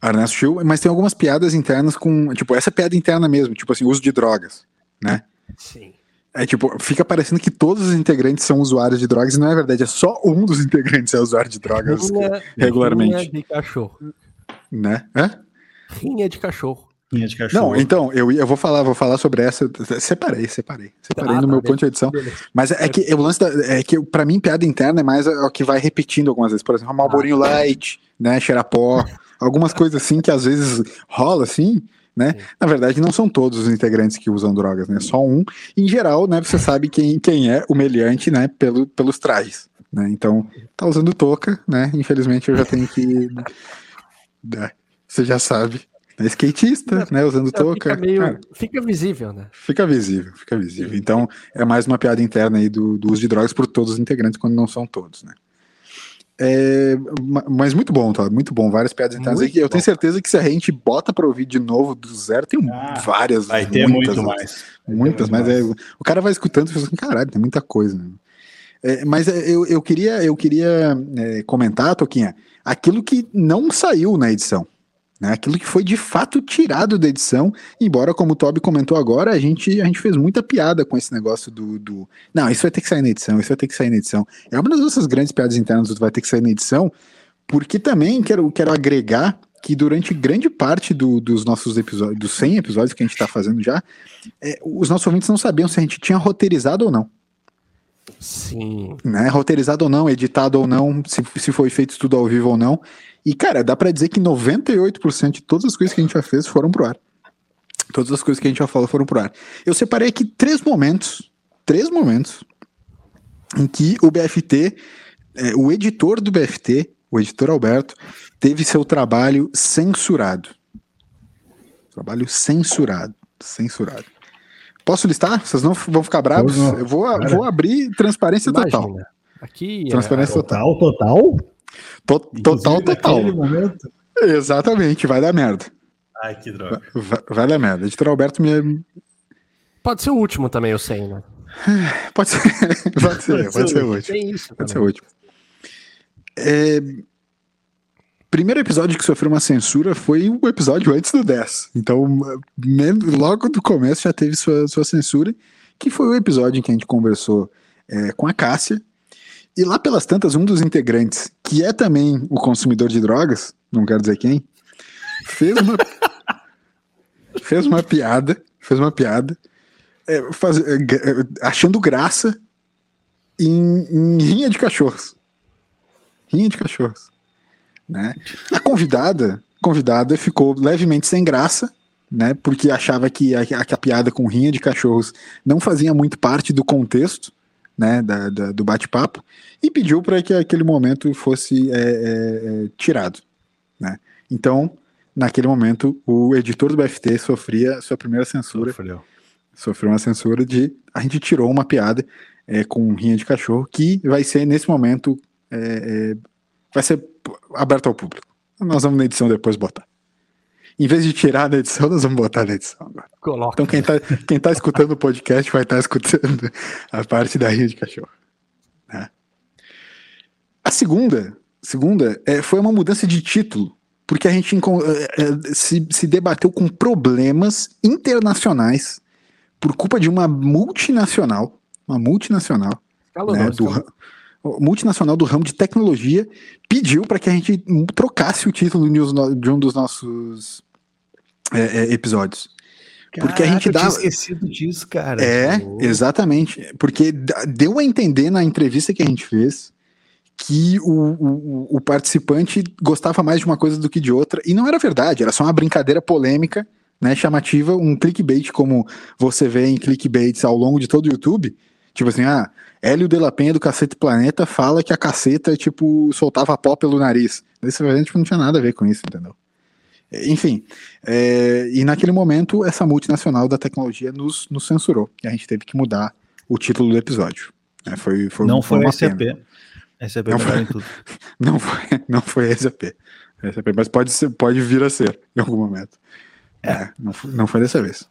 Ernesto Schill, mas tem algumas piadas internas com, tipo, essa piada interna mesmo, tipo assim, uso de drogas, né? Sim. É tipo, fica parecendo que todos os integrantes são usuários de drogas e não é verdade, é só um dos integrantes é usuário de drogas rinha, regularmente. Rinha de cachorro. Né? É? Rinha de cachorro. Rinha de cachorro. Não, então, eu, eu vou falar, vou falar sobre essa. Separei, separei. Separei tá, no tá, meu ponto de edição. Beleza. Mas é que o lance da, é que, pra mim, piada interna é mais o que vai repetindo algumas vezes. Por exemplo, Malborinho ah, Light, né? Xerapó algumas coisas assim que às vezes rola assim, né? Sim. Na verdade, não são todos os integrantes que usam drogas, né? Só um. Em geral, né? Você sabe quem, quem é o meliante, né? Pelo, pelos trajes, né? Então, tá usando touca, né? Infelizmente, eu já tenho que. Né? Você já sabe. É skatista, é, né? Usando touca. Fica, meio, fica visível, né? Fica visível, fica visível. Então, é mais uma piada interna aí do, do uso de drogas por todos os integrantes, quando não são todos, né? É, mas muito bom, tá? Muito bom. Várias piadas internas. Eu tenho certeza que se a gente bota para ouvir de novo do zero, tem ah, várias. Vai ter muitas, muito mais. Muitas, mas é, o cara vai escutando e fala assim: caralho, tem muita coisa. Né? É, mas é, eu, eu queria, eu queria é, comentar, Toquinha, aquilo que não saiu na edição. Né? Aquilo que foi de fato tirado da edição, embora, como o Toby comentou agora, a gente, a gente fez muita piada com esse negócio do, do. Não, isso vai ter que sair na edição, isso vai ter que sair na edição. É uma das nossas grandes piadas internas do vai ter que sair na edição, porque também quero, quero agregar que durante grande parte do, dos nossos episódios, dos 100 episódios que a gente está fazendo já, é, os nossos ouvintes não sabiam se a gente tinha roteirizado ou não. Sim. Né? Roteirizado ou não, editado ou não, se, se foi feito tudo ao vivo ou não. E, cara, dá para dizer que 98% de todas as coisas que a gente já fez foram pro ar. Todas as coisas que a gente já falou foram pro ar. Eu separei aqui três momentos, três momentos, em que o BFT, é, o editor do BFT, o editor Alberto, teve seu trabalho censurado. Trabalho censurado. Censurado. Posso listar? Vocês não vão ficar bravos? Eu vou, vou abrir transparência Imagina. total. Aqui transparência é, total. Total? To total, total. Momento. Exatamente, vai dar merda. Ai, que droga. Vai, vai dar merda. Editor Alberto me. Pode ser o último também, eu sei, né? Pode ser, pode ser, pode ser o último. Isso pode ser o último. É... Primeiro episódio que sofreu uma censura foi o episódio antes do 10. Então, logo do começo já teve sua, sua censura, que foi o episódio em que a gente conversou é, com a Cássia, e lá pelas tantas, um dos integrantes, que é também o consumidor de drogas, não quero dizer quem, fez uma, fez uma piada, fez uma piada, é, faz, é, é, achando graça em, em rinha de cachorros. Rinha de cachorros. Né? A convidada, convidada ficou levemente sem graça, né? Porque achava que a, a, a piada com rinha de cachorros não fazia muito parte do contexto, né? Da, da do bate-papo e pediu para que aquele momento fosse é, é, é, tirado, né? Então, naquele momento, o editor do BFT sofria sua primeira censura. Sofreu. Sofreu uma censura de a gente tirou uma piada é, com rinha de cachorro que vai ser nesse momento é, é, vai ser aberto ao público. Nós vamos na edição depois botar. Em vez de tirar da edição, nós vamos botar na edição agora. Coloca. Então quem tá, quem tá escutando o podcast vai estar tá escutando a parte da rinha de cachorro. Né? A segunda, segunda é, foi uma mudança de título, porque a gente é, é, se, se debateu com problemas internacionais por culpa de uma multinacional, uma multinacional, né, do, multinacional do ramo de tecnologia pediu para que a gente trocasse o título de um dos nossos é, é, episódios. Caraca, porque a gente dá. Eu tinha esquecido disso, cara. É, exatamente. Porque deu a entender na entrevista que a gente fez que o, o, o, participante gostava mais de uma coisa do que de outra. E não era verdade, era só uma brincadeira polêmica, né? Chamativa, um clickbait, como você vê em clickbaits ao longo de todo o YouTube. Tipo assim, ah, Hélio de la Penha do Cacete Planeta fala que a caceta, tipo, soltava pó pelo nariz. Isso tipo, não tinha nada a ver com isso, entendeu? Enfim, é, e naquele momento essa multinacional da tecnologia nos, nos censurou e a gente teve que mudar o título do episódio. É, foi, foi, não foi, foi SAP. SAP não foi, tudo. Não foi, não foi SAP. SAP. Mas pode, ser, pode vir a ser em algum momento. É, é não, não foi dessa vez.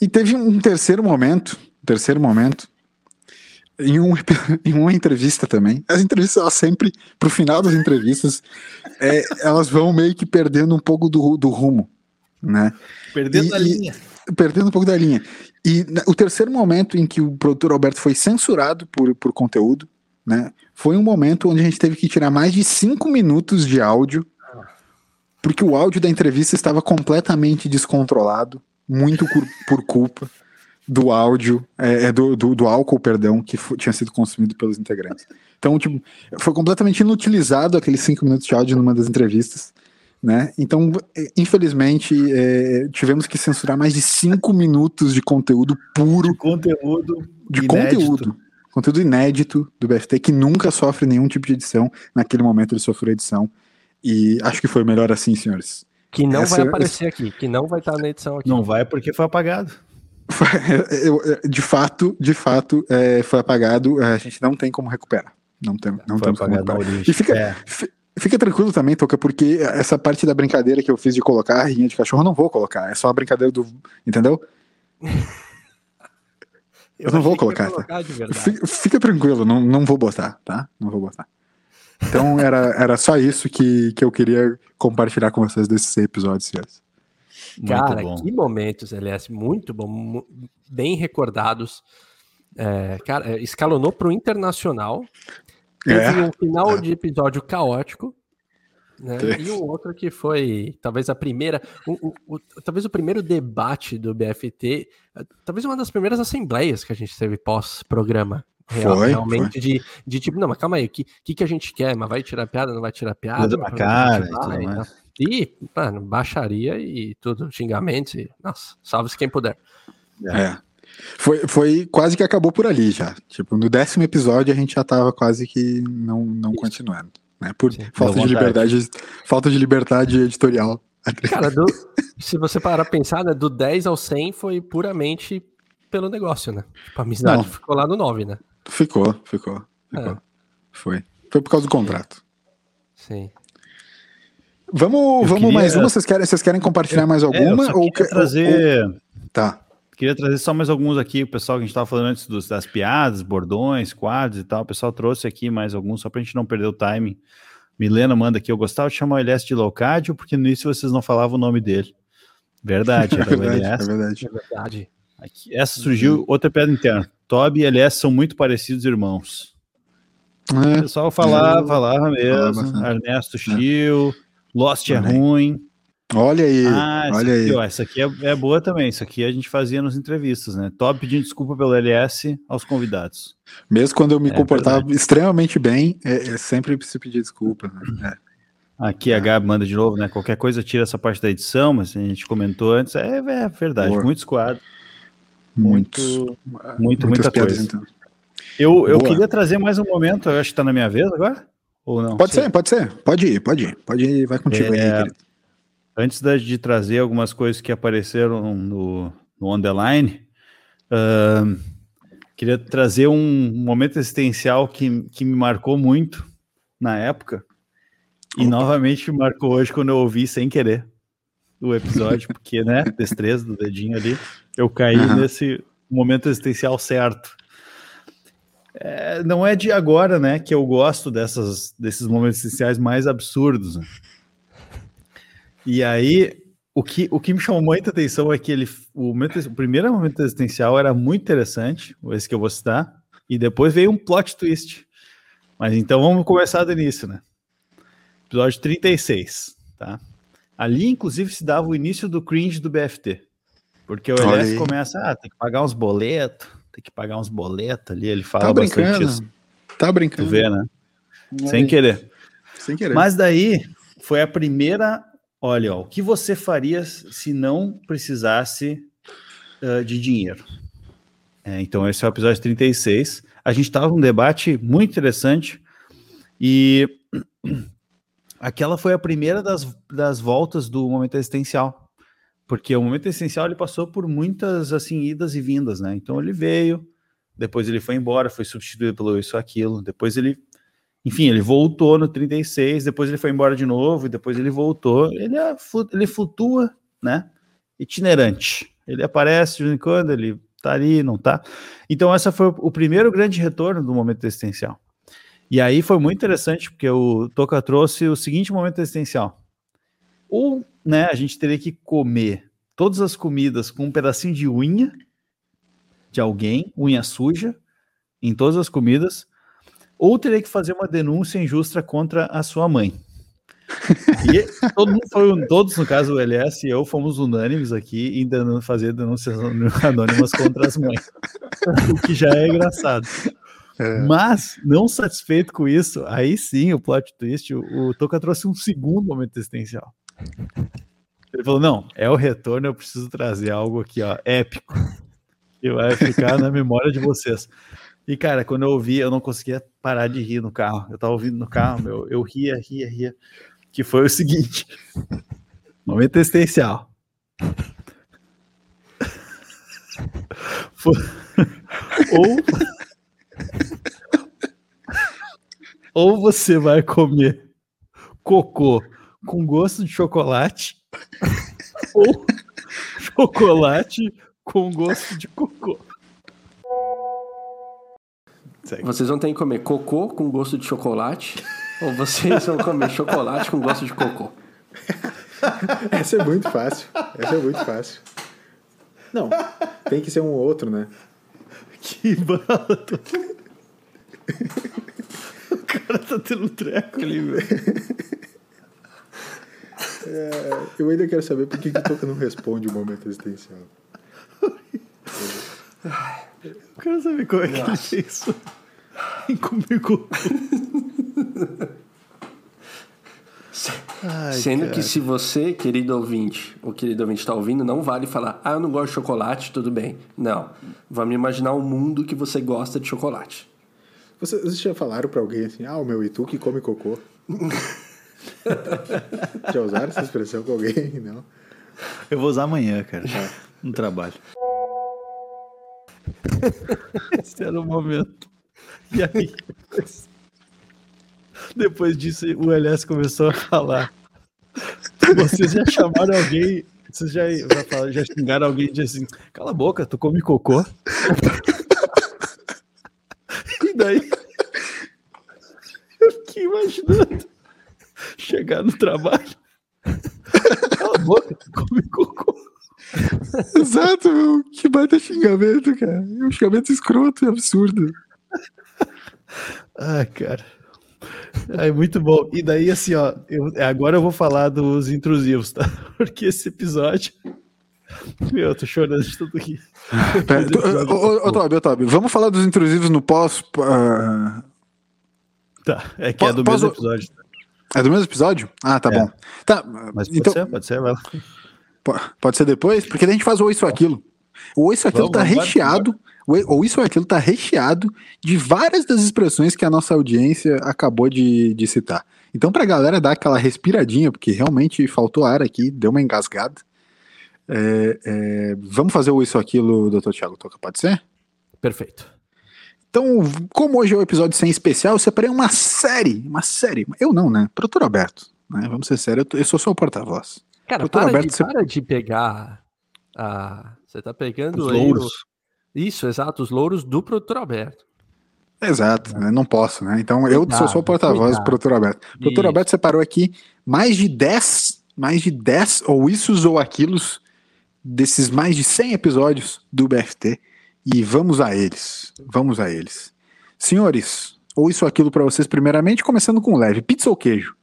E teve um terceiro momento, terceiro momento, em, um, em uma entrevista também. As entrevistas, elas sempre, pro final das entrevistas, é, elas vão meio que perdendo um pouco do, do rumo, né? Perdendo e, a linha. E, perdendo um pouco da linha. E o terceiro momento em que o produtor Alberto foi censurado por, por conteúdo, né? Foi um momento onde a gente teve que tirar mais de cinco minutos de áudio, porque o áudio da entrevista estava completamente descontrolado, muito por, por culpa do áudio, é, é, do, do, do, álcool, perdão, que tinha sido consumido pelos integrantes. Então, tipo, foi completamente inutilizado aqueles cinco minutos de áudio numa das entrevistas, né? Então, é, infelizmente, é, tivemos que censurar mais de cinco minutos de conteúdo puro. De conteúdo. De inédito. conteúdo. Conteúdo inédito do BFT, que nunca sofre nenhum tipo de edição. Naquele momento ele sofreu edição. E acho que foi melhor assim, senhores. Que não Essa, vai aparecer aqui, que não vai estar na edição aqui. Não vai porque foi apagado. de fato, de fato, é, foi apagado. É, a gente não tem como recuperar. Não tem, não foi temos como recuperar. E fica, é. fica tranquilo também, Toca, porque essa parte da brincadeira que eu fiz de colocar a rinha de cachorro, eu não vou colocar. É só a brincadeira do. Entendeu? Eu, eu não vou colocar. Tá? Fica, fica, tranquilo, não, não vou botar, tá? Não vou botar. Então era, era só isso que, que eu queria compartilhar com vocês desses episódios, senhores. Cara, que momentos, LS, muito bom, bem recordados. É, cara, é, escalonou para o internacional. Teve é, um final é. de episódio caótico. Né? E o outro que foi talvez a primeira, o, o, o, talvez o primeiro debate do BFT, talvez uma das primeiras assembleias que a gente teve pós-programa. Real, foi, realmente foi. De, de tipo, não, mas calma aí, o que, que, que a gente quer? Mas vai tirar piada, não vai tirar piada? Pra cara, vai, e, e, mano, baixaria e tudo, xingamentos e, nossa, salve-se quem puder. É. Foi, foi quase que acabou por ali já. Tipo, no décimo episódio a gente já tava quase que não, não continuando. Né? Por Sim, falta de liberdade, falta de liberdade editorial. Cara, do, se você parar a pensar, né, do 10 ao 100 foi puramente pelo negócio, né? Tipo, a amizade não. ficou lá no 9, né? Ficou, ficou. ficou. É. Foi. Foi por causa do contrato. Sim. Vamos, vamos queria... mais uma? Vocês querem, vocês querem compartilhar mais alguma? É, ou quer trazer. Ou... Tá. Queria trazer só mais alguns aqui, o pessoal que a gente estava falando antes dos, das piadas, bordões, quadros e tal. O pessoal trouxe aqui mais alguns, só para a gente não perder o timing. Milena manda aqui, eu gostava de chamar o LS de Locádio, porque no início vocês não falavam o nome dele. Verdade, era é verdade, o LS. É verdade. É verdade. Aqui, essa surgiu, uhum. outra piada interna. Toby e LS são muito parecidos irmãos. É, o pessoal falava, falava mesmo. Ernesto Chiu, Lost é ruim. Olha aí, ah, olha aqui, aí. Ó, essa aqui é, é, boa também. Isso aqui a gente fazia nas entrevistas, né? Top pedindo desculpa pelo LS aos convidados. Mesmo quando eu me é comportava verdade. extremamente bem, é, é, sempre se pedir desculpa. Né? Aqui a Gabi manda de novo, né? Qualquer coisa tira essa parte da edição, mas a gente comentou antes. É, é verdade, Boa. muitos quadros. Muitos. Muito, muitas muita piadas, coisa. então. Eu, eu Boa. queria trazer mais um momento, eu acho que tá na minha vez agora? Ou não? Pode Sei. ser, pode ser. Pode ir, pode ir. Pode ir, vai contigo É, aí, querido. Antes de trazer algumas coisas que apareceram no, no On The Line, ahn, queria trazer um momento existencial que, que me marcou muito na época e Opa. novamente me marcou hoje quando eu ouvi sem querer o episódio, porque, né, destreza do dedinho ali, eu caí Aham. nesse momento existencial certo. É, não é de agora, né, que eu gosto dessas, desses momentos existenciais mais absurdos. né? E aí, o que, o que me chamou muita atenção é que ele, o, momento, o primeiro momento existencial era muito interessante, esse que eu vou citar, e depois veio um plot twist. Mas então vamos começar do início, né? Episódio 36, tá? Ali, inclusive, se dava o início do cringe do BFT. Porque o LS começa, ah, tem que pagar uns boletos, tem que pagar uns boletos ali, ele fala Tá brincando. isso. Tá Tu brincando. vê, né? Sem querer. Sem querer. Mas daí foi a primeira. Olha, ó, o que você faria se não precisasse ah, de dinheiro? É, então, esse é o episódio 36. A gente estava num debate muito interessante e aquela foi a primeira das, das voltas do momento existencial. Porque o momento existencial ele passou por muitas assim idas e vindas, né? Então ele veio, depois ele foi embora, foi substituído pelo isso aquilo, depois ele enfim, ele voltou no 36, depois ele foi embora de novo, depois ele voltou. Ele, é, ele flutua, né? Itinerante. Ele aparece de vez em quando, ele tá ali, não tá. Então, essa foi o primeiro grande retorno do momento existencial. E aí foi muito interessante, porque o Toca trouxe o seguinte momento existencial. Ou, né, a gente teria que comer todas as comidas com um pedacinho de unha de alguém, unha suja, em todas as comidas, ou teria que fazer uma denúncia injusta contra a sua mãe. E todo foi, todos, no caso o LS e eu, fomos unânimes aqui em fazer denúncias anônimas contra as mães. O que já é engraçado. Mas, não satisfeito com isso, aí sim, o plot twist, o, o Toca trouxe um segundo momento existencial. Ele falou: não, é o retorno, eu preciso trazer algo aqui, ó, épico. Que vai ficar na memória de vocês. E, cara, quando eu ouvi, eu não conseguia parar de rir no carro. Eu tava ouvindo no carro, meu, eu ria, ria, ria. Que foi o seguinte: momento existencial. Ou. Ou você vai comer cocô com gosto de chocolate, ou chocolate com gosto de cocô. Vocês vão ter que comer cocô com gosto de chocolate ou vocês vão comer chocolate com gosto de cocô? Essa é muito fácil. Essa é muito fácil. Não, tem que ser um ou outro, né? Que bala! tô- O cara tá tendo um treco ali, velho. Eu ainda quero saber por que, que o Toca não responde o momento existencial. Eu quero saber como é que ele fez isso. Cocô. Ai, Sendo cara. que se você, querido ouvinte, ou querido ouvinte está ouvindo, não vale falar, ah, eu não gosto de chocolate, tudo bem. Não. Vamos imaginar um mundo que você gosta de chocolate. Vocês, já falaram pra alguém assim, ah, o meu Itu que come cocô? já usaram essa expressão com alguém? Não. Eu vou usar amanhã, cara. No trabalho. Esse era o momento. E aí, depois, depois disso, o LS começou a falar. Vocês já chamaram alguém. Vocês já, já, falaram- já xingaram alguém e assim: cala a boca, tu come cocô. e daí. Eu fiquei imaginando chegar no trabalho. Cala a boca, come cocô. Exato, meu. Que baita xingamento, cara. Um xingamento escroto e absurdo. Ah, cara. É muito bom. E daí, assim, ó, eu- agora eu vou falar dos intrusivos, tá? Porque esse episódio. Meu, eu tô chorando de tudo aqui. Pera, tu- ô, Tobi, ô, Tobi, vamos falar dos intrusivos no pós. ah, Tá, é que é do Pós- mesmo pós- episódio. É do mesmo episódio? Ah, tá É. bom. Tá, Mas pode então, ser, pode ser, vai lá. po- pode ser depois? Porque daí a gente faz o Isso ou Aquilo. O Isso ou Aquilo Vamos, tá vamos, recheado, o o Isso ou Aquilo tá recheado de várias das expressões que a nossa audiência acabou de, de citar. Então, pra galera dar aquela respiradinha, porque realmente faltou ar aqui, deu uma engasgada. é, é, vamos fazer o Isso ou Aquilo, doutor Thiago Toca, pode ser? Perfeito. Então, como hoje é o episódio 100 especial, eu separei uma série, uma série. Eu não, né? Produtor Alberto, né? Vamos ser sérios, eu, eu sou só o porta-voz. Cara, Doutor para, Alberto, de, você- para de pegar. a- você tá pegando Os aí louros. o- Isso, exato, os louros do produtor Alberto. Exato, né? não posso, né? Então eu Cuidado, sou só o porta-voz do produtor Alberto. O produtor Isso. Alberto separou aqui mais de 10, mais de 10 ou issos ou aquilos desses mais de 100 episódios do BFT e vamos a eles. Vamos a eles. Senhores, ou isso ou aquilo pra vocês primeiramente, começando com leve, pizza ou queijo?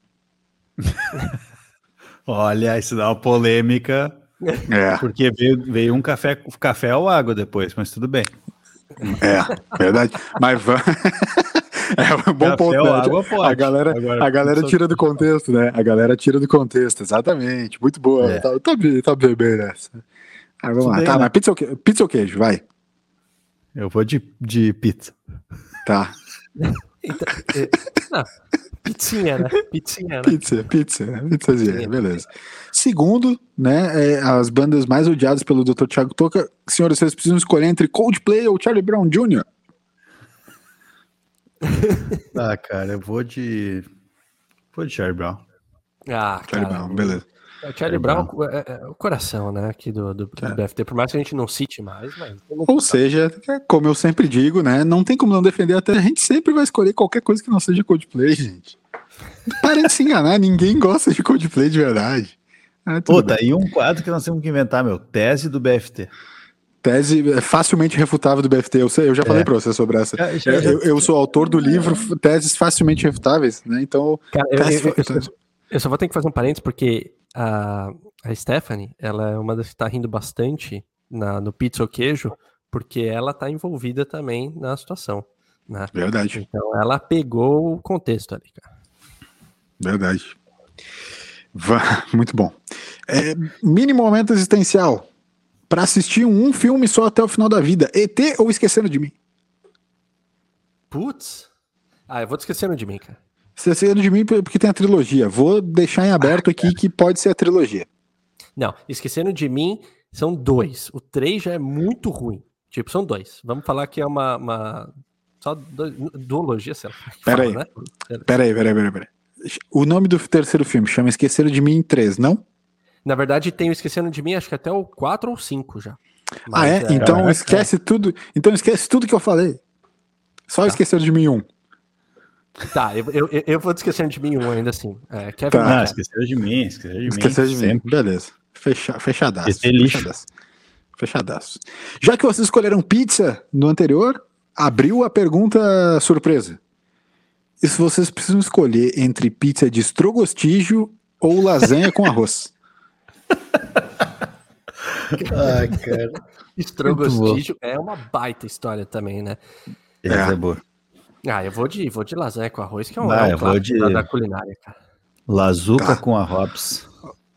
Olha, isso dá uma polêmica, É, porque veio, veio um café, café ou água depois, mas tudo bem. é, verdade. Mas vamos. É um bom Café ponto, ou né? água pode. A galera, Agora, a galera tira do contexto, né? A galera tira do contexto, exatamente. Muito boa. É. Tá, tá, bem- tá bem bem nessa. Ah, vamos lá. bem, Tá, né? mas pizza ou, que- pizza ou queijo? Vai. Eu vou de, de pizza. Tá. Então, é, não, pizzinha, né? Pizzinha, né? Pizza, pizza, pizzazinha, beleza. Segundo, né, é, as bandas mais odiadas pelo Dr. Thiago Toca, senhores, vocês precisam escolher entre Coldplay ou Charlie Brown Jr. Ah, cara, eu vou de. Vou de Charlie Brown. Ah, Charlie cara. Brown, beleza. O Charlie Brown é, é o coração, né? Aqui do, do, do É. BFT. Por mais que a gente não cite mais, mas. Ou seja, como eu sempre digo, né, não tem como não defender, até a gente sempre vai escolher qualquer coisa que não seja Coldplay, gente. Parem de se enganar, ninguém gosta de Coldplay de verdade. Ah, Pô, tá aí um quadro que nós temos que inventar, meu. Tese do BFT. Tese é facilmente refutável do BFT, eu, sei, eu já falei É. pra você sobre essa. Já- já- Eu, eu- eu sou autor do livro Teses Facilmente Refutáveis, né? Então, Cara, eu, Tese eu- eu- fa- eu- eu só vou ter que fazer um parênteses, porque a, a Stephanie, ela é uma das que tá rindo bastante na, no pizza ou queijo, porque ela tá envolvida também na situação. Né? verdade, Então ela pegou o contexto ali, cara. verdade. Muito bom. É, mini momento existencial. Pra assistir um filme só até o final da vida. ET ou Esquecendo de Mim? Putz. Ah, eu vou te esquecendo de mim, cara. Esquecendo de Mim porque tem a trilogia. Vou deixar em aberto aqui que pode ser a trilogia. Não, esquecendo de mim são dois. O três já é muito ruim. Tipo, são dois. Vamos falar que é uma. uma só dois, duologia, sei lá. que Pera fala, aí. né? Peraí, peraí, peraí, peraí. O nome do terceiro filme chama Esqueceram de Mim 3, não? Na verdade, tem o Esquecendo de Mim, acho que até o 4 ou 5 já. ah, Mas, é? Então Caraca. esquece tudo. Então esquece tudo que eu falei. Só Esqueceram de Mim 1. Tá, eu, eu, eu- vou te esquecendo de mim um ainda assim. É, Kevin Tá. Ah, Bacon. esqueceram de mim, esqueceram de mim. Esqueceram de mim. sempre. Beleza. Fecha, fechadaço. Esse é lixo. Fechadaço. Fechadaço. Já que vocês escolheram pizza no anterior, abriu a pergunta surpresa. E se vocês precisam escolher entre pizza de estrogostígio ou lasanha com arroz? Ai, cara. Estrogostígio é uma baita história também, né? Essa É. é boa. Ah, eu vou de, vou de lasanha com arroz, que é um, Ah, é um eu vou de- da, culinária, cara. Lazuca Tá. com a Hobbs.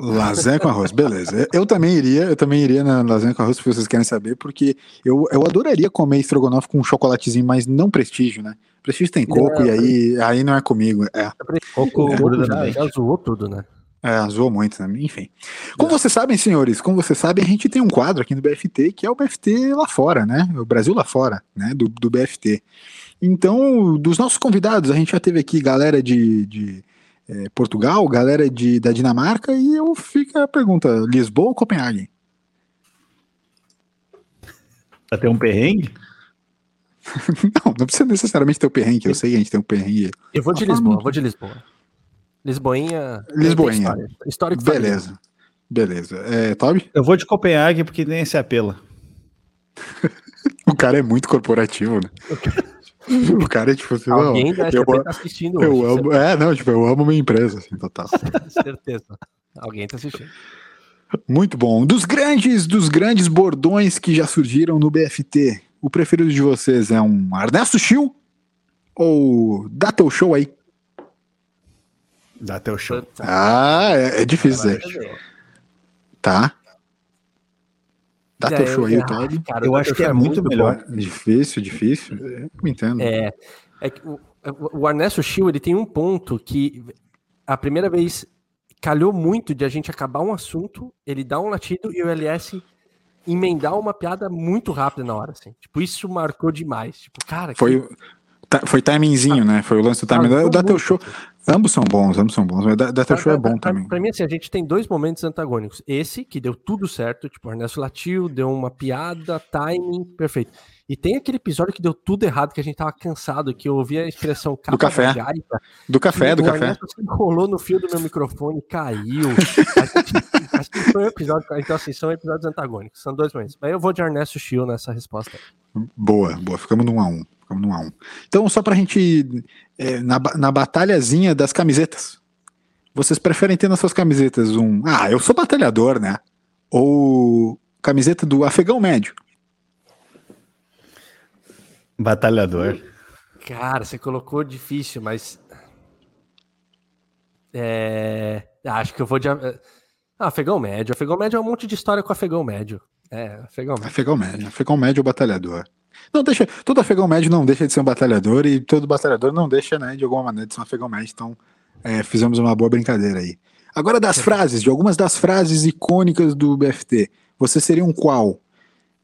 Lasanha com arroz, beleza. Eu também iria, eu também iria na lasanha com arroz, se vocês querem saber, porque eu, eu adoraria comer estrogonofe com um chocolatezinho, mas não prestígio, né? Prestígio tem coco Não, e aí, aí não é comigo. É, Coco O gruda já, no dente. já zoou tudo, né? é zoou muito, né? Enfim. Como vocês sabem, senhores, como vocês sabem, a gente tem um quadro aqui no BFT, que é o BFT lá fora, né? O Brasil lá fora, né? Do, do BFT. Então, dos nossos convidados, a gente já teve aqui galera de, de eh, Portugal, galera de, da Dinamarca, e eu fica a pergunta: Lisboa ou Copenhague? Pra ter um perrengue? Não, não precisa necessariamente ter o perrengue, eu sei que a gente tem um perrengue. Eu vou de Ah, Lisboa, vou de Lisboa. Lisboinha. Lisboinha. história. Histórico. Beleza. Beleza. É, Toby? Eu vou de Copenhague porque nem se apela. O cara é muito corporativo, né? O cara é tipo assim, não, Alguém da eu, tá assistindo eu hoje, amo. É, não, tipo, eu amo minha empresa, assim, total. certeza. Alguém tá assistindo. Muito bom. Dos grandes, dos grandes bordões que já surgiram no BFT, o preferido de vocês é um Ernesto Chiu ou dá teu show aí? Dá até o show. Ah, é, é difícil, Zé. Tá. Dá É, teu show aí, é, o Todd. cara, Eu o acho que show é muito bom. melhor. Difícil, difícil. Eu entendo. É, é que o, o Ernesto Schill, ele tem um ponto que a primeira vez calhou muito de a gente acabar um assunto, ele dá um latido e o LS emendar uma piada muito rápida na hora, assim. Tipo, isso marcou demais. Tipo, cara, Foi, que- o- foi timingzinho, né? Foi o lance do timing. Marcou Da, da teu muito. show. Ambos são bons, ambos são bons. Mas da, da teu show é bom pra, também. Pra mim, assim, a gente tem dois momentos antagônicos. Esse, que deu tudo certo, tipo, o Ernesto latiu, deu uma piada, timing, perfeito. E tem aquele episódio que deu tudo errado, que a gente tava cansado, que eu ouvi a expressão capa café. Do café, do o café. Se enrolou no fio do meu microfone, caiu. Acho que foi um episódio, então assim, são episódios antagônicos, são dois momentos. Mas eu vou de Ernesto Schill nessa resposta. Boa, boa. Ficamos num a um. Ficamos num a um. Então, só pra gente. é, na, na batalhazinha das camisetas. Vocês preferem ter nas suas camisetas um. Ah, eu sou batalhador, né? Ou camiseta do afegão médio. Batalhador. Cara, você colocou difícil, mas. É. Acho que eu vou de. Ah, afegão médio. Afegão médio é um monte de história com afegão médio. É, afegão médio. Afegão médio. Afegão médio batalhador. Não deixa. Todo afegão médio não deixa de ser um batalhador e todo batalhador não deixa, né, de alguma maneira, de ser um afegão médio. Então, é, fizemos uma boa brincadeira aí. Agora das frases, de algumas das frases icônicas do BFT. Você seria um qual?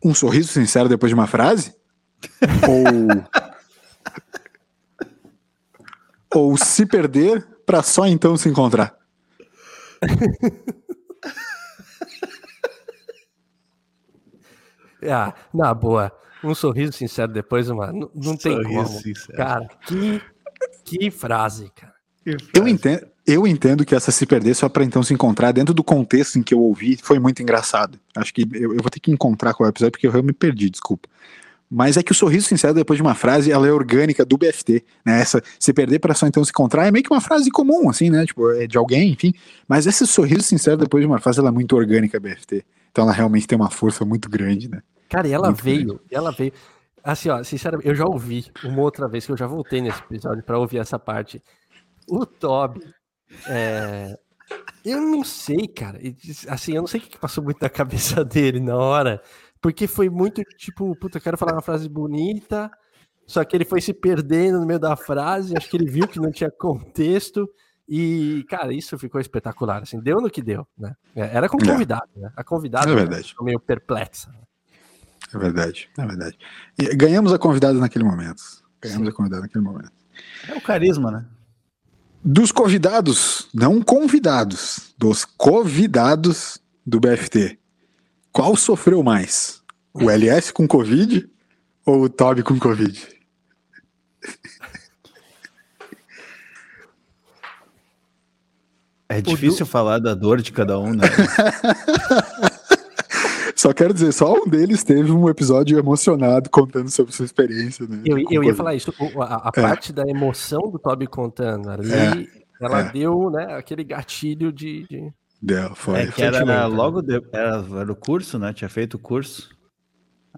Um sorriso sincero depois de uma frase? Ou. Ou se perder pra só então se encontrar? Ah, na boa. Um sorriso sincero depois, uma. Não, não tem Sorriso como. sincero. Cara, que, que frase, cara. Eu entendo, eu entendo que essa se perder só pra então se encontrar dentro do contexto em que eu ouvi foi muito engraçado. Acho que eu, eu vou ter que encontrar qual é o episódio porque eu, me perdi, desculpa. Mas é que o sorriso sincero depois de uma frase, ela é orgânica do BFT, né? Essa se perder pra só então se encontrar é meio que uma frase comum, assim, né? Tipo, é de alguém, enfim. Mas esse sorriso sincero depois de uma frase, ela é muito orgânica, BFT. Então ela realmente tem uma força muito grande, né? Cara, e ela Muito veio, ela veio. Assim, ó, sinceramente, eu já ouvi uma outra vez que eu já voltei nesse episódio pra ouvir essa parte. O Toby. é, Eu não sei, cara. Assim, eu não sei o que passou muito na cabeça dele na hora. Porque foi muito tipo, puta, eu quero falar uma frase bonita. Só que ele foi se perdendo no meio da frase. Acho que ele viu que não tinha contexto. E, cara, isso ficou espetacular. Assim, deu no que deu, né? É, Era com É. convidado, né? A convidada É verdade. ficou meio perplexa. É verdade, é verdade. E ganhamos a convidada naquele momento. Ganhamos a convidada naquele momento. É o carisma, né? Dos convidados, não convidados, dos convidados do BFT, qual sofreu mais? O LS com Covid ou o Toby com Covid? É difícil falar da dor de cada um, né? Só quero dizer, só um deles teve um episódio emocionado contando sobre sua experiência. Né, Eu, eu ia falar isso, a, a É. parte da emoção do Toby contando ali, É, ela é. deu, né, aquele gatilho de. de- Deu, foi. É que era né? logo de, era, era o curso, né? Tinha feito o curso.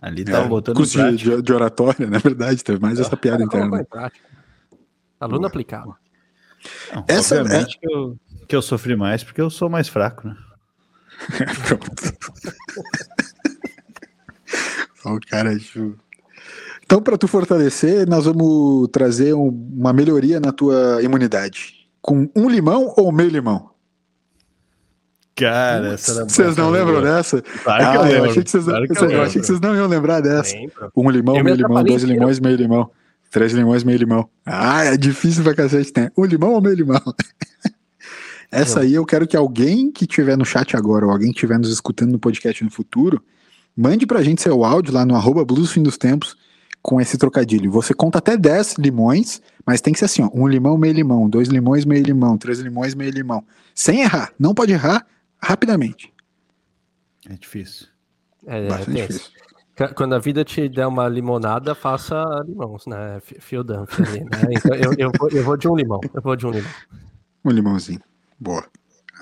Ali tava É, botando curso em de, de, oratória, na verdade, teve mais essa piada interna. Aluno aplicava. Não, Essa- obviamente que, eu, que eu sofri mais porque eu sou mais fraco, né? Pronto. O cara, tipo... Então, para tu fortalecer, nós vamos trazer um- uma melhoria na tua imunidade. Com um limão ou meio limão? Cara, essa Vocês não lembram dessa? Claro que Ah, eu lembro. achei que vocês, claro que eu, eu achei que vocês não iam lembrar dessa. Lembro. Um limão, meio limão, atrapalhei dois inteiro. limões, meio limão. Três limões, meio limão. Ah, é difícil pra cacete, né? Um limão ou meio limão? Essa aí eu quero que alguém que estiver no chat agora, ou alguém que estiver nos escutando no podcast no futuro, mande pra gente seu áudio lá no arroba Blues Fim dos Tempos com esse trocadilho. Você conta até 10 limões, mas tem que ser assim, ó, um limão, meio limão, dois limões, meio limão, três limões, meio limão. Sem errar. Não pode errar rapidamente. É difícil. É, Bastante tem esse. difícil. Quando a vida te der uma limonada, faça limões, né? Fi- Fio dump ali, né? Então eu, eu, vou, eu vou de um limão. Eu vou de um limão. Um limãozinho. Boa.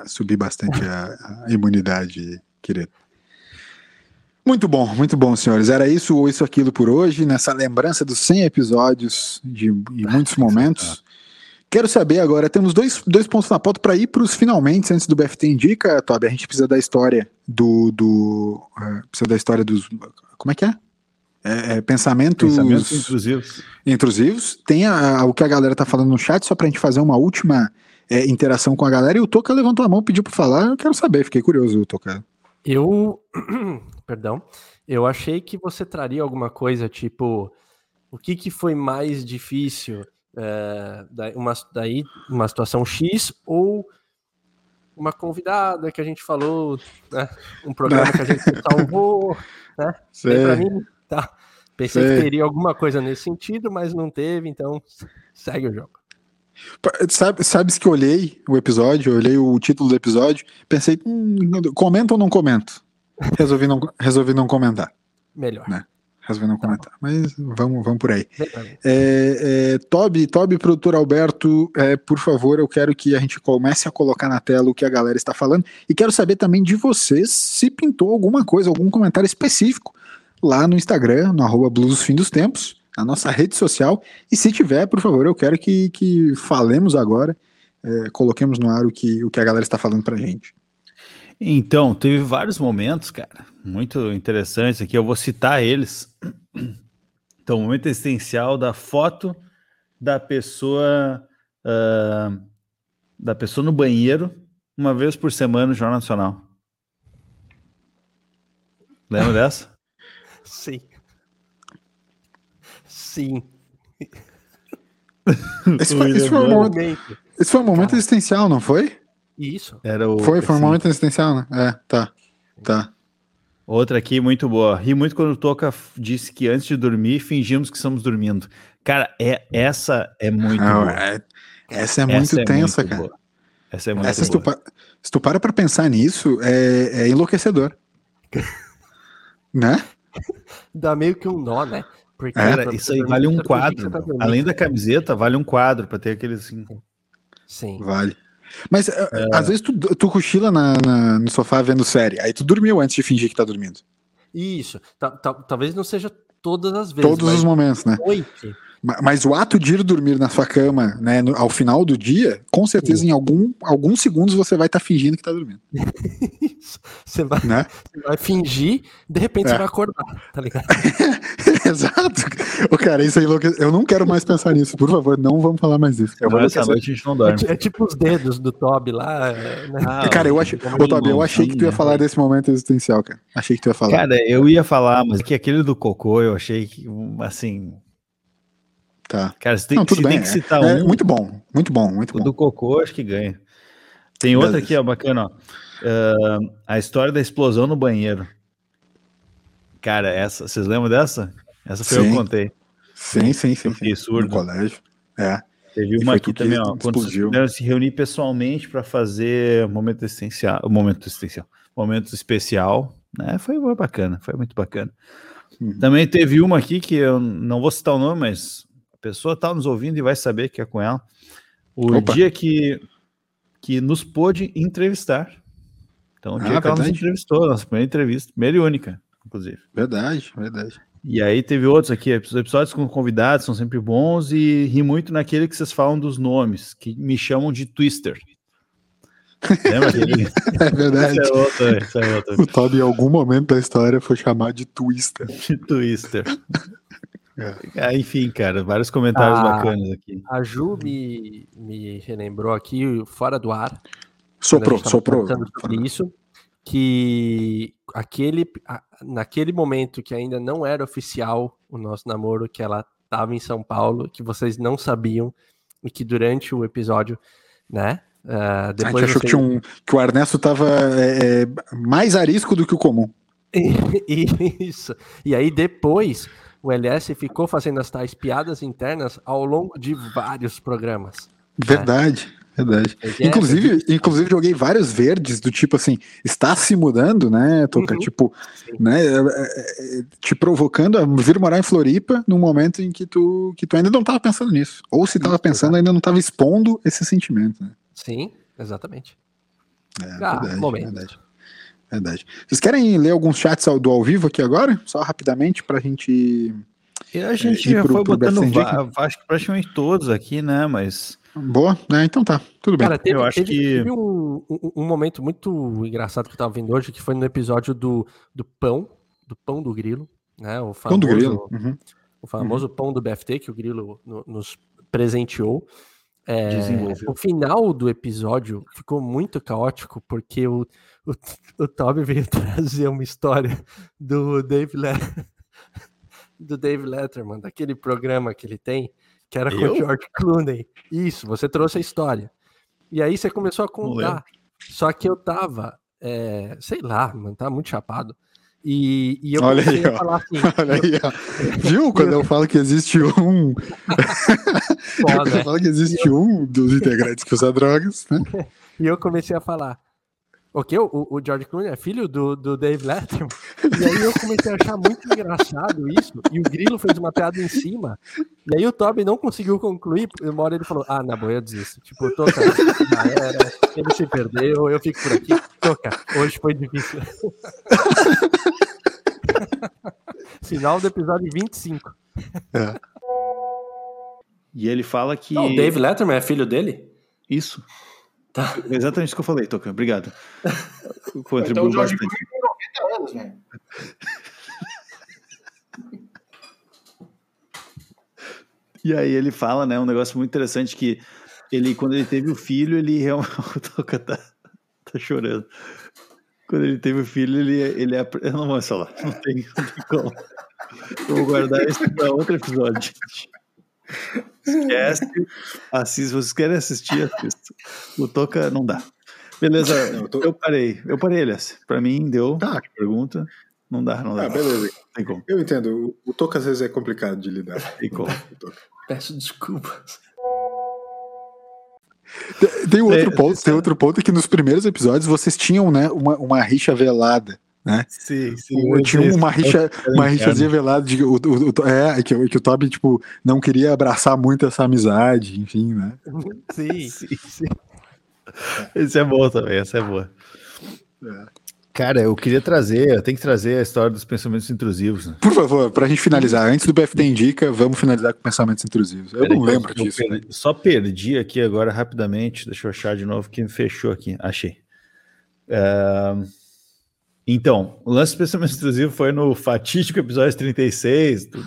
Subir bastante a, a imunidade, querido. Muito bom, muito bom, senhores. Era isso ou isso aquilo por hoje, nessa lembrança dos 100 episódios de, e muitos momentos. Quero saber agora, temos dois, dois pontos na pauta para ir para os finalmente antes do BFT Indica, Toby. A gente precisa da história do. do uh, precisa da história dos. Como é que é? é, é pensamentos, pensamentos intrusivos. intrusivos. Tem a, a, o que a galera tá falando no chat, só para a gente fazer uma última é, interação com a galera. E o Toca levantou a mão, pediu para falar. Eu quero saber, fiquei curioso, Toca. Eu. Perdão. Eu achei que você traria alguma coisa tipo. O que, que foi mais difícil? É, uma, daí uma situação X ou uma convidada que a gente falou, né? um programa que a gente salvou, né? Para mim, tá. Pensei Sei. que teria alguma coisa nesse sentido, mas não teve, então segue o jogo. Sabe, sabes que eu olhei o episódio, eu olhei o título do episódio, pensei, hum, comenta ou não comento? Resolvi não, resolvi não comentar. Melhor. Né? resolvi não tá comentar. Mas vamos, vamos por aí. É, é, Toby, Toby, produtor Alberto, é, por favor, eu quero que a gente comece a colocar na tela o que a galera está falando. E quero saber também de vocês se pintou alguma coisa, algum comentário específico lá no Instagram, no arroba Blues Fim dos Tempos, na nossa rede social. E se tiver, por favor, eu quero que, que falemos agora, é, coloquemos no ar o que, o que a galera está falando pra gente. Então, teve vários momentos, cara, muito interessantes aqui. Eu vou citar eles. Então, o momento essencial da foto da pessoa uh, da pessoa no banheiro uma vez por semana no Jornal Nacional. Lembra dessa? Sim. Sim. Esse foi, esse foi, um momento, esse foi um momento existencial, não foi? Isso. Era o, foi, foi um momento existencial, né? É, tá. Tá. Outra aqui muito boa. Ri muito quando o Toca disse que antes de dormir fingimos que estamos dormindo. Cara, é, essa é muito Não, boa. É, essa é muito essa tensa, é muito cara. Boa. Essa é muito essa, boa. Se tu, se tu para pra pensar nisso, é, é enlouquecedor. né? Dá meio que um nó, né? Porque, cara, isso aí vale um quadro. Tá Além da camiseta, vale um quadro para ter aquele assim. Sim. Vale. Mas é. às vezes tu, tu cochila na, na, no sofá vendo série, aí tu dormiu antes de fingir que tá dormindo. Isso. Talvez não seja todas as vezes. Todos os momentos, né? Noite. Mas o ato de ir dormir na sua cama, né, no, ao final do dia, com certeza Sim. em algum, alguns segundos você vai estar tá fingindo que está dormindo. você, vai, né? você vai fingir, de repente é. você vai acordar, tá ligado? Exato. O cara, isso aí, eu não quero mais pensar nisso, por favor, não vamos falar mais disso. Eu vou essa noite a gente não dorme. É, é, tipo os dedos do Toby lá. Né? Ah, cara, eu, achei, ô, Toby, eu achei que tu ia falar desse momento existencial, cara. Achei que tu ia falar. Cara, eu ia falar, mas que aquele do cocô, eu achei que, assim, Tá. Cara, você tem, Não, tudo bem. tem que citar é, um. muito bom, muito bom, muito o bom. do Cocô, acho que ganha. Tem outra aqui, ó, bacana, ó. Uh, a história da explosão no banheiro. Cara, essa, vocês lembram dessa? Essa foi sim. eu que contei. Sim, sim, sim. sim. surdo. No colégio. É. Teve uma aqui também, ó. Quando vocês se reunir pessoalmente para fazer momento essencial, momento essencial, momento especial, né? Foi bacana, foi muito bacana. Hum. Também teve uma aqui que eu não vou citar o nome, mas a pessoa está nos ouvindo e vai saber que é com ela. O Opa. dia que, que nos pôde entrevistar. Então, o ah, dia que verdade. ela nos entrevistou, nossa primeira entrevista, primeira e única, inclusive. Verdade, verdade. E aí teve outros aqui, os episódios com convidados são sempre bons e ri muito naquele que vocês falam dos nomes, que me chamam de Twister. Lembra dele? É verdade. É outro, é outro. O Todd, em algum momento da história, foi chamado de Twister. De Twister. É. enfim, cara, vários comentários a, bacanas aqui. A Ju me, me relembrou aqui, fora do ar. Soprou, soprou. Sobre isso, que aquele, naquele momento que ainda não era oficial o nosso namoro, que ela estava em São Paulo, que vocês não sabiam, e que durante o episódio, né? Uh, depois a gente achou que, um, que o Ernesto estava é, é, mais arisco do que o comum. Isso. E aí depois o LS ficou fazendo as tais piadas internas ao longo de vários programas. Verdade. Né? Verdade. É, inclusive, é, inclusive joguei vários verdes do tipo assim, está se mudando, né, Toca? Uhum. Tipo, Sim. né, é, te provocando a vir morar em Floripa num momento em que tu, que tu ainda não estava pensando nisso. Ou se estava pensando, ainda não estava expondo esse sentimento. Né? Sim, exatamente. É, ah, verdade, momento. verdade. Verdade. Vocês querem ler alguns chats do ao vivo aqui agora? Só rapidamente para a gente E a gente E já pro- foi pro botando acho que praticamente todos aqui, né? Mas Boa, né? Então tá, tudo bem. Cara, teve, Eu acho teve- que- teve um, um- um momento muito engraçado que eu tava vendo hoje, que foi no episódio do, do pão, do pão do grilo, né? O Pão do famoso, grilo. Uhum. o famoso pão do BFT que o grilo no- nos presenteou. É, Desenvolveu. o final do episódio ficou muito caótico, porque o, o, o Toby veio trazer uma história do Dave, Le... do Dave Letterman, daquele programa que ele tem, que era com Eu? o George Clooney. Isso, você trouxe a história. E aí você começou a contar. Só que eu tava, é, sei lá, mano, tava muito chapado. E, e eu Olha comecei aí, a falar assim, Olha aí, ó. Viu? Quando eu falo que existe um. Quando foda, eu falo que existe um dos integrantes que usa drogas, né? E eu comecei a falar. O que? O, o George Clooney é filho do, do Dave Letterman? E aí eu comecei a achar muito engraçado isso. E o Grilo fez uma piada em cima. E aí o Toby não conseguiu concluir. Uma hora ele falou: Ah, na boa, eu desisto. Tipo, eu tô, cara, já era. Ele se perdeu, eu fico por aqui. Toca, hoje foi difícil. Final do episódio 25. e ele fala que Não, o Dave Letterman é filho dele? isso. Tá. É Exatamente isso que eu falei, Toca. Obrigado. Contribuiu Então o George bastante. Clooney tem 90 anos, velho. E aí ele fala, né, um negócio muito interessante que ele, quando ele teve o filho, ele realmente... O Toca tá, tá chorando. Quando ele teve o filho, ele... ele apre- Eu não vou falar, não tem, não tem como. Eu vou guardar isso para outro episódio, gente. Esquece, assiste, se vocês querem assistir, assista. O Toca não dá. Beleza, Não, eu tô- eu parei, eu parei, Elias. Pra mim, deu. Tá. Pergunta. Não dá, não dá. Ah, beleza. Tem como, Eu entendo. O, Toca às vezes é complicado de lidar. tem como. Peço desculpas. Tem outro, É, ponto, tem é- outro ponto que nos primeiros episódios vocês tinham, né, uma, uma rixa velada. Sim, O- Tinha uma rixa, uma rixazinha velada de que o, o, o- é, que, o- que o Toby, tipo, não queria abraçar muito essa amizade, enfim, né? Sim, Sim. Esse é bom também, essa é boa. Cara, eu queria trazer, eu tenho que trazer a história dos pensamentos intrusivos. Né? Por favor, pra gente finalizar, antes do BFT Indica, vamos finalizar com pensamentos intrusivos. Eu Peraí não lembro eu disso. perdi- Só perdi aqui agora rapidamente. Deixa eu achar de novo que fechou aqui. Achei. É, Então, o lance do pensamento intrusivo foi no fatídico episódio 36, do,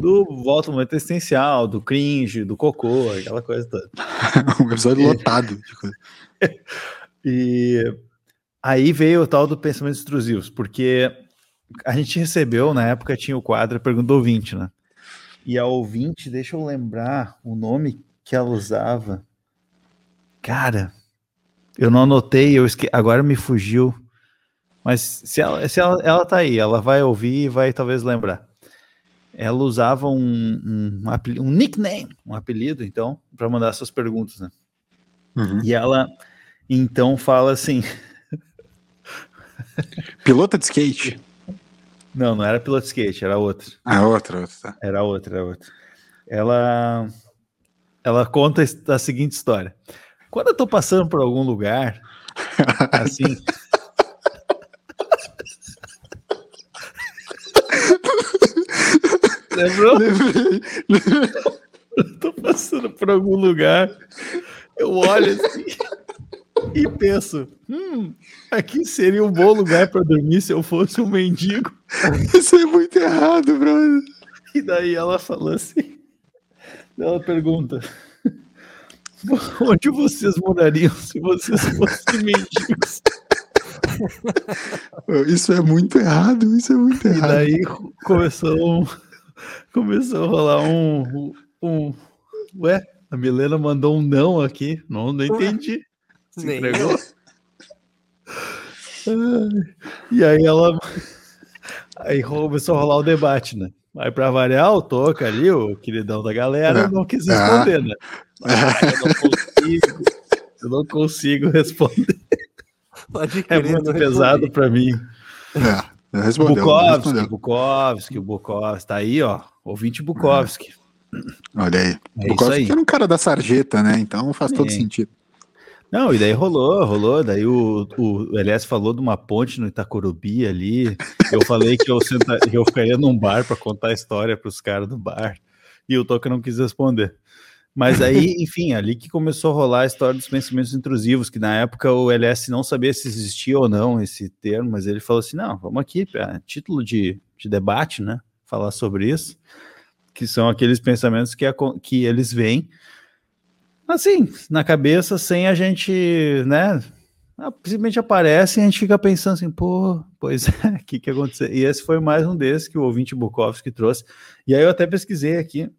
do Volta ao Momento Existencial, do cringe, do cocô, aquela coisa toda. um episódio lotado de coisa. E aí veio o tal do pensamentos intrusivos, porque a gente recebeu, na época tinha o quadro Pergunta do Ouvinte, né? E a ouvinte, deixa eu lembrar o nome que ela usava. Cara, eu não anotei, eu esque... agora me fugiu. Mas se ela, se ela, ela tá aí, ela vai ouvir e vai talvez lembrar. Ela usava um, um, apeli- um nickname, um apelido, então, para mandar suas perguntas, né? Uhum. E ela então fala assim: Pilota de skate. não, não era piloto de skate, era outra. Ah, outra, outra, tá. Era outra, era outra. Ela, ela conta a seguinte história. Quando eu tô passando por algum lugar, assim. Lembrou? Lembrei. Eu tô passando por algum lugar, eu olho assim e penso: hum, aqui seria um bom lugar para dormir se eu fosse um mendigo. Isso é muito errado, brother. E daí ela falou assim: ela pergunta. Onde vocês morariam se vocês fossem mendigos? Isso é muito errado, isso é muito E errado. daí começou, um- começou a rolar um, um. Ué, a Milena mandou um não aqui. Não, não entendi. Se Nem entregou. E aí ela. Aí começou a rolar o debate, né? Aí pra variar, o Toca ali, o queridão da galera, É. não quis responder, né? Mas eu não consigo. Eu não consigo responder. Pode É crer, muito não pesado pra mim. É, respondeu, Bukowski. Bukowski, o Bukowski. Tá aí, ó. Ouvinte Bukowski. Olha aí. É Bukowski aí. era um cara da sarjeta, né? Então faz todo Sim. sentido. Não, e daí rolou, rolou. Daí o, o LS falou de uma ponte no Itacorubi ali. Eu falei que eu, senta, eu ficaria num bar para contar a história para os caras do bar. E o Toca não quis responder. Mas aí, enfim, ali que começou a rolar a história dos pensamentos intrusivos, que na época o LS não sabia se existia ou não esse termo, mas ele falou assim: não, vamos aqui, é, título de, de debate, né? Falar sobre isso, que são aqueles pensamentos que, a, que eles veem assim, na cabeça, sem a gente, né? Simplesmente aparece e a gente fica pensando assim, pô, pois é, o que, que aconteceu? E esse foi mais um desses que o ouvinte Bukowski trouxe. E aí eu até pesquisei aqui,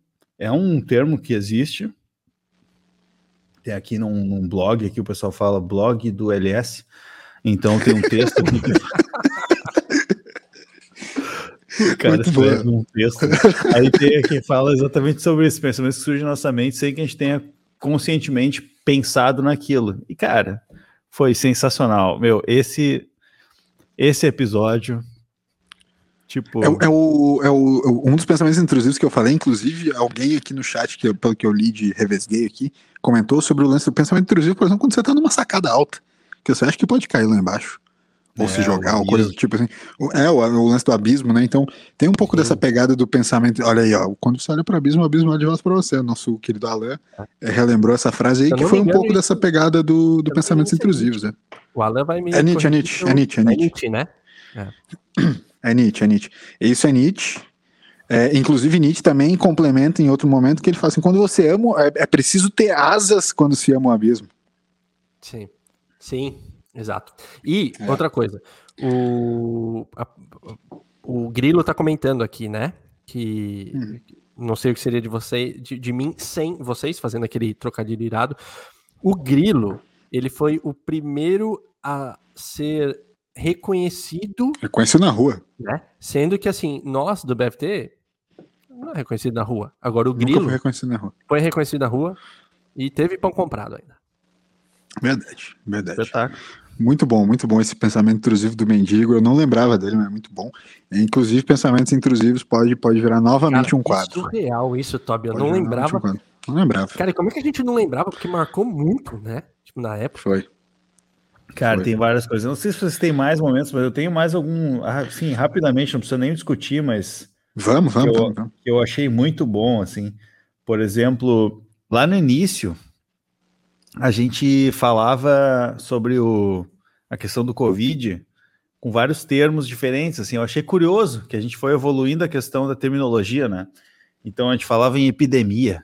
é um termo que existe, tem aqui num, num blog, aqui o pessoal fala blog do LS, então tem um texto que... Cara Muito escreve bom. um texto. Aí tem aqui fala exatamente sobre esse pensamento que surge na nossa mente sem que a gente tenha conscientemente pensado naquilo. E, cara, foi sensacional. Meu, esse, esse episódio. Tipo... É, é, o, é o, um dos pensamentos intrusivos que eu falei, inclusive, alguém aqui no chat, que, pelo que eu li de revesguei aqui, comentou sobre o lance do pensamento intrusivo, por exemplo, quando você tá numa sacada alta, que você acha que pode cair lá embaixo ou é, se jogar, ou coisa do tipo assim. É, o, o, lance do abismo, né? Então, tem um pouco Sim. dessa pegada do pensamento. Olha aí, ó, quando você olha para o abismo, o abismo olha de volta para você. Nosso querido Alain é, relembrou essa frase aí, que foi um pouco isso. dessa pegada do, do pensamentos intrusivos, né? O Alain vai me. É Nietzsche, é Nietzsche, é Nietzsche, é Nietzsche. É Nietzsche, né? É. é Nietzsche, é Nietzsche. Isso é Nietzsche. É, inclusive, Nietzsche também complementa em outro momento que ele fala assim: quando você ama, é, é preciso ter asas quando se ama o abismo. Sim. Sim, Exato. E é. outra coisa, o, a, o Grilo tá comentando aqui, né? Que hum. não sei o que seria de você, de, de, mim sem vocês, fazendo aquele trocadilho irado. O Grilo, ele foi o primeiro a ser reconhecido. Reconhecido na rua. Né? Sendo que, assim, nós do BFT não é reconhecido na rua. Agora o Grilo. foi reconhecido na rua. Foi reconhecido na rua e teve pão comprado ainda. Verdade, verdade. Espetáculo. Muito bom, muito bom esse pensamento intrusivo do mendigo. Eu não lembrava dele, mas é muito bom. Inclusive, pensamentos intrusivos pode, pode virar novamente Cara, um quadro. É surreal isso, Toby. Eu pode não lembrava. Um não lembrava. Cara, como é que a gente não lembrava? Porque marcou muito, né? Tipo, na época. Foi. Cara, Foi. tem várias coisas. não sei se vocês têm mais momentos, mas eu tenho mais algum. Assim, rapidamente, não precisa nem discutir, mas. Vamos, vamos, eu, vamos, eu achei muito bom, assim. Por exemplo, lá no início, a gente falava sobre o a questão do Covid com vários termos diferentes, assim, eu achei curioso que a gente foi evoluindo a questão da terminologia, né? Então a gente falava em epidemia,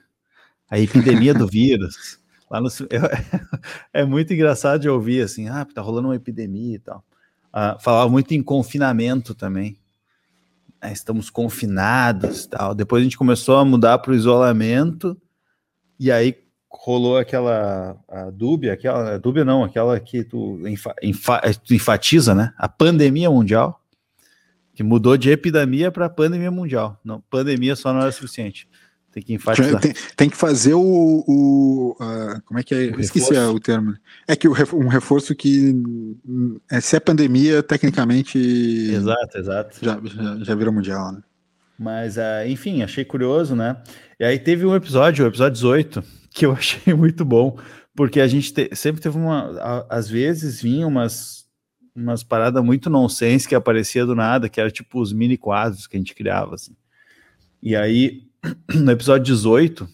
a epidemia do vírus. Lá no, é muito engraçado de ouvir assim, ah, tá rolando uma epidemia e tal. Ah, falava muito em confinamento também. Ah, estamos confinados tal. Depois a gente começou a mudar para o isolamento, e aí rolou aquela a dúbia, aquela a dúbia não, aquela que tu, enfa, enfa, tu enfatiza, né? A pandemia mundial, que mudou de epidemia para pandemia mundial. Não, pandemia só não era suficiente. Tem que enfatizar. Tem, tem que fazer o, o uh, como é que é? O Esqueci reforço. o termo. É que um reforço que é, se é pandemia, tecnicamente. Exato, exato. Já, já, já virou mundial, né? Mas, uh, enfim, achei curioso, né? E aí teve um episódio, o episódio 18, que eu achei muito bom, porque a gente te, sempre teve uma. A, às vezes vinha umas, umas paradas muito nonsense que aparecia do nada, que era tipo os mini quadros que a gente criava, assim. E aí, no episódio 18,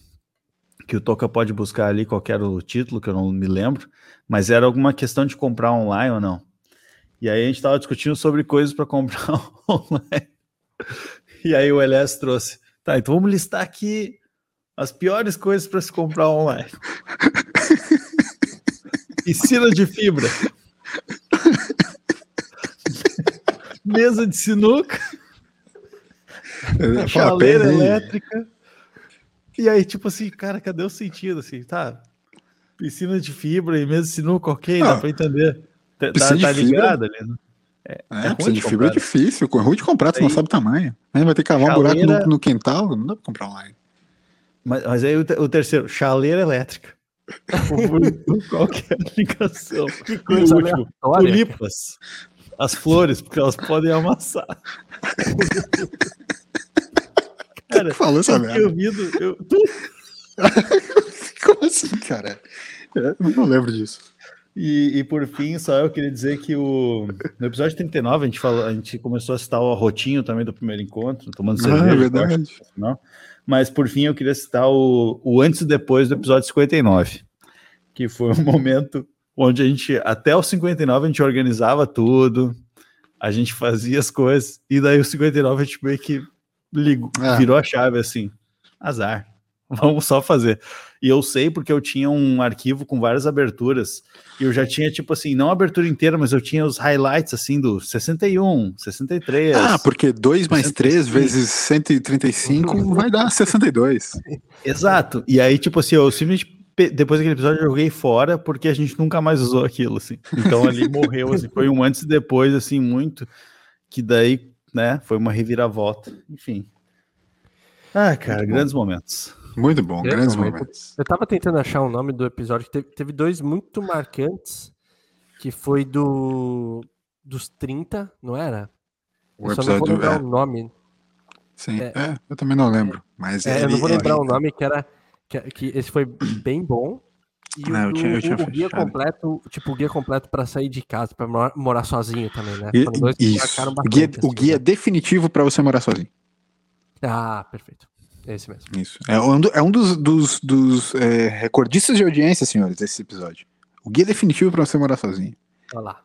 que o Toca pode buscar ali qualquer o título, que eu não me lembro, mas era alguma questão de comprar online ou não. E aí a gente estava discutindo sobre coisas para comprar online. E aí o LS trouxe. Tá, então vamos listar aqui as piores coisas para se comprar online. Piscina de fibra. Mesa de sinuca. Chaleira elétrica. E aí, tipo assim, cara, cadê o sentido? Assim, tá? Piscina de fibra e mesa de sinuca, ok, ah, dá pra entender. Tá, tá ligado ali, né? É, é, é piscina de, de fibra é difícil, é ruim de comprar, tu não sabe o taminho. Aí vai ter que cavar um buraco no, no, quintal, não dá pra comprar online. Mas, mas aí o, o, terceiro, chaleira elétrica. Qual que é a ligação? Que coisa último, tulipas. As flores, porque elas podem amassar. Cara, falou essa merda? Ouvido, eu... Como assim, cara? Eu não lembro disso. E, e, por fim, só eu queria dizer que o, no episódio 39 a gente, falou, a gente começou a citar o Rotinho também do primeiro encontro, tomando Ah, cerveja. é verdade. Não? Mas por fim eu queria citar o, o antes e depois do episódio 59, que foi um momento onde a gente, até o 59, a gente organizava tudo, a gente fazia as coisas, e daí o 59 a gente meio que ligou, É. virou a chave assim, azar, vamos só fazer. E eu sei porque eu tinha um arquivo com várias aberturas, e eu já tinha, tipo assim, não a abertura inteira, mas eu tinha os highlights, assim, do 61, 63. Ah, porque 2 mais 3 65. vezes 135 vai dar 62. Exato. E aí, tipo assim, eu simplesmente, depois daquele episódio, eu joguei fora porque a gente nunca mais usou aquilo, assim. Então ali morreu, assim. Foi um antes e depois, assim, muito. Que daí, né, foi uma reviravolta. Enfim. Ah, cara, grandes momentos. Muito bom, Grande grandes momento. momentos. Eu tava tentando achar o nome do episódio, que teve, teve dois muito marcantes, que foi do dos 30, não era? O eu só não vou episódio. lembrar É, o nome. sim, é. é, eu também não lembro. Mas É, eu não ele- vou lembrar ele- o nome, que era. Que, que esse foi bem bom. E Não, o, eu tinha- eu tinha o guia completo, tipo, o guia completo pra sair de casa, pra morar, morar sozinho também, né? E- Isso. O guia, bastante, o assim, guia né? definitivo para você morar sozinho. Ah, perfeito. Esse mesmo. Isso. É um, do- é um dos, dos, dos, é, recordistas de audiência, senhores, desse episódio. O guia definitivo para você morar sozinho. Olha lá.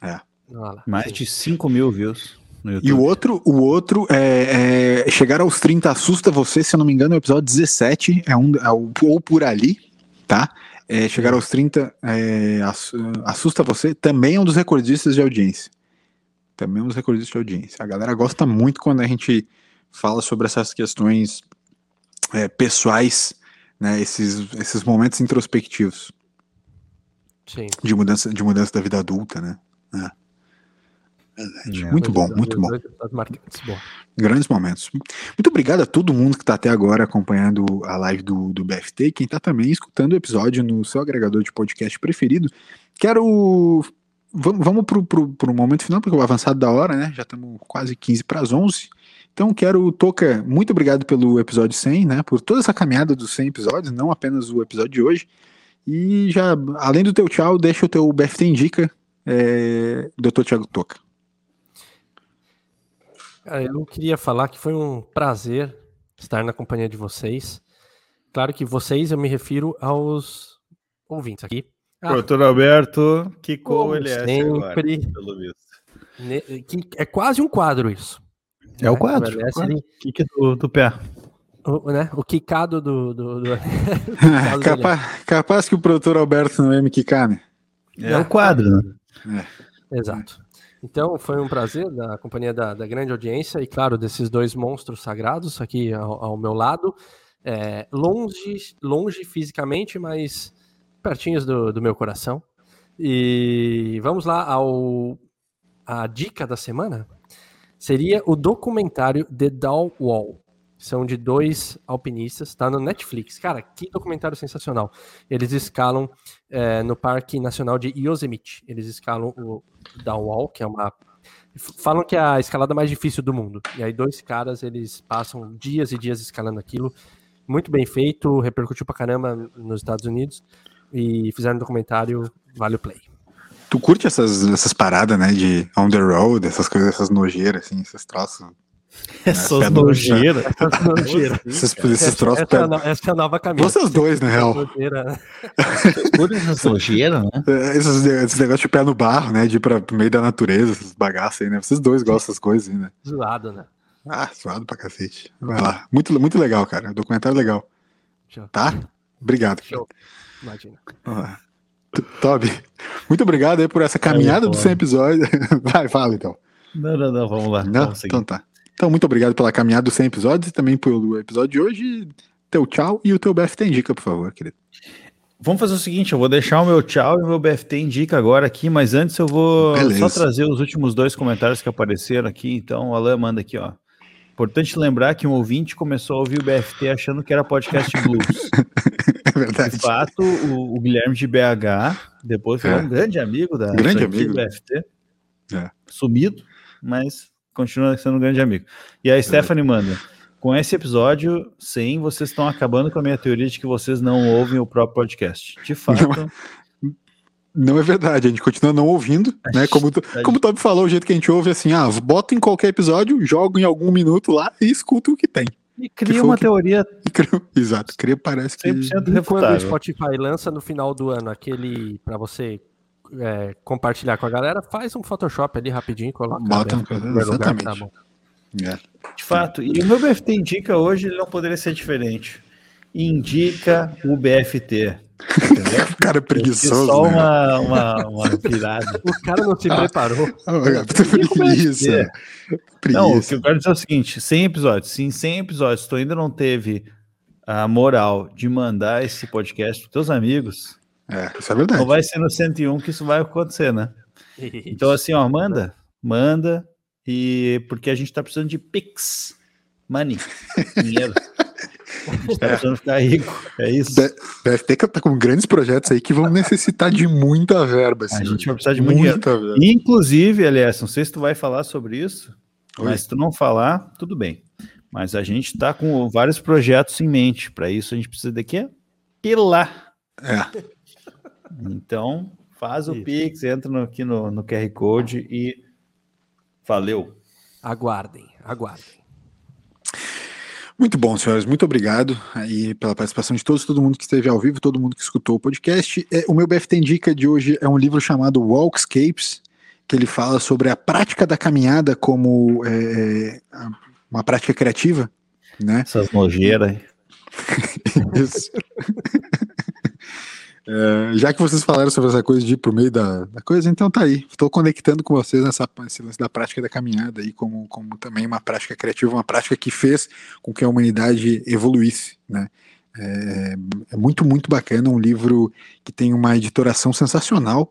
É. Olha lá. Mais Sim. de 5 mil views. E o outro, o outro é, é Chegar aos 30 assusta você, se eu não me engano, é o episódio 17, é um, é o- ou por ali, tá? É, chegar aos 30 é, ass- assusta você, também é um dos recordistas de audiência. Também é um dos recordistas de audiência. A galera gosta muito quando a gente fala sobre essas questões é, pessoais, né? Esses, esses momentos introspectivos Sim. de mudança, de mudança da vida adulta, né? É. Verdade. É. Muito bom, muito bom. Grandes momentos. Muito obrigado a todo mundo que está até agora acompanhando a live do, do BFT e quem está também escutando o episódio no seu agregador de podcast preferido. Quero. Vamos, vamos pro, pro, pro momento final, porque o avançado da hora, né? Já estamos quase 15 para as 11. Então, quero, Toca, muito obrigado pelo episódio 100, né? Por toda essa caminhada dos 100 episódios, não apenas o episódio de hoje. E já, além do teu tchau, deixa o teu BFT Indica, é, Dr. Thiago Toca. Cara, eu queria falar que foi um prazer estar na companhia de vocês. Claro que vocês, eu me refiro aos ouvintes aqui. Ah, Doutor Alberto, que como cor ele é agora, sempre, pelo visto. ne- que é quase um quadro isso. É o Né? quadro. Obedece o quadro. Kick do, do pé. o, né? o quicado do... do, do- o do Capaz, capaz que o produtor Alberto não ia me quicar, né? É o quadro, né? Exato. Então, foi um prazer da companhia da, da grande audiência e, claro, desses dois monstros sagrados aqui ao, ao meu lado. É, longe, longe fisicamente, mas pertinhos do, do meu coração. E vamos lá ao a dica da semana. Seria o documentário The Down Wall. São de dois alpinistas, tá no Netflix. Cara, que documentário sensacional. Eles escalam é, no Parque Nacional de Yosemite. Eles escalam o Down Wall, que é uma. Falam que é a escalada mais difícil do mundo. E aí, dois caras, eles passam dias e dias escalando aquilo. Muito bem feito, repercutiu pra caramba nos Estados Unidos. E fizeram um documentário, vale o play. Tu curte essas, essas paradas, né? De on the road, essas coisas, essas nojeiras, assim, esses troços. Essas pé no nojeiras. Esses, esses Essa, troços. essa, é essa é a nova camisa. Vocês dois, na real. Essas nojeiras, né? É, Esses, negócios de pé no barro, né? De ir pra pro meio da natureza, esses bagaços aí, né? Vocês dois gostam dessas coisas aí, né? Zoado, né? Ah, suado pra cacete. Vai lá. Muito, muito legal, cara. Documentário legal. Show. Tá? Obrigado. Show. Imagina. T- Toby, muito obrigado aí por essa caminhada dos 100 episódios. Vai, fala então. Não, não, não, vamos lá. Não? Vamos. Então tá. Então, muito obrigado pela caminhada dos 100 episódios e também pelo episódio de hoje. Teu tchau e o teu BFT indica, por favor, querido. Vamos fazer o seguinte, eu vou deixar o meu tchau e o meu BFT indica agora aqui, mas antes eu vou Beleza. só trazer os últimos dois comentários que apareceram aqui. Então, o Alan manda aqui, ó. Importante lembrar que um ouvinte começou a ouvir o BFT achando que era podcast blues. É verdade. De fato, o, o Guilherme de BH, depois foi É. um grande amigo da Grande amigo. do BFT. É. Sumido, mas continua sendo um grande amigo. E a Stephanie manda. Com esse episódio 100, vocês estão acabando com a minha teoria de que vocês não ouvem o próprio podcast. De fato, Não é verdade, a gente continua não ouvindo, né? Como, tu- como o Toby falou, o jeito que a gente ouve é assim, ah, bota em qualquer episódio, joga em algum minuto lá e escuta o que tem. E cria uma que- teoria cria- Exato, cria, parece que. 100% quando o. Spotify lança no final do ano aquele pra você é, compartilhar com a galera, faz um Photoshop ali rapidinho, coloca. Bota né, no- lugar, exatamente. tá bom. É. De fato. E o meu BFT indica hoje, ele não poderia ser diferente. Indica o BFT. Entendeu? Cara fiz preguiçoso, Só né? uma, uma, uma virada. O cara não se preparou. Ah, puta preguiça. é? Não, o que Preguiça. eu quero dizer é o seguinte: 100 episódios. Se em 100 episódios tu ainda não teve a moral de mandar esse podcast para teus amigos, É, isso é verdade. não vai ser no 101 que isso vai acontecer, né? Então, assim, ó, manda, manda, e porque a gente tá precisando de Pix, money, dinheiro. A gente tá precisando ficar rico, é isso. BFT que tá com grandes projetos aí que vão necessitar de muita verba. A Assim, gente vai precisar de muito dinheiro. muita verba. Inclusive, aliás, não sei se tu vai falar sobre isso, Oi. mas se tu não falar, tudo bem. Mas a gente tá com vários projetos em mente. Para isso, a gente precisa de quê? Pilar. É. Então, faz o Isso. Pix, entra no- aqui no, no QR Code e valeu. Aguardem, aguardem. Muito bom, senhores. Muito obrigado aí pela participação de todos, todo mundo que esteve ao vivo, todo mundo que escutou o podcast. É, o meu BFT Indica de hoje é um livro chamado Walkscapes, que ele fala sobre a prática da caminhada como é, a- uma prática criativa, né? Essas nojeiras. Isso. É, já que vocês falaram sobre essa coisa de ir pro meio da, da coisa, então tá aí. Estou conectando com vocês nessa nesse lance da prática da caminhada aí, como, como também uma prática criativa, uma prática que fez com que a humanidade evoluísse, né? É, é muito, muito bacana, um livro que tem uma editoração sensacional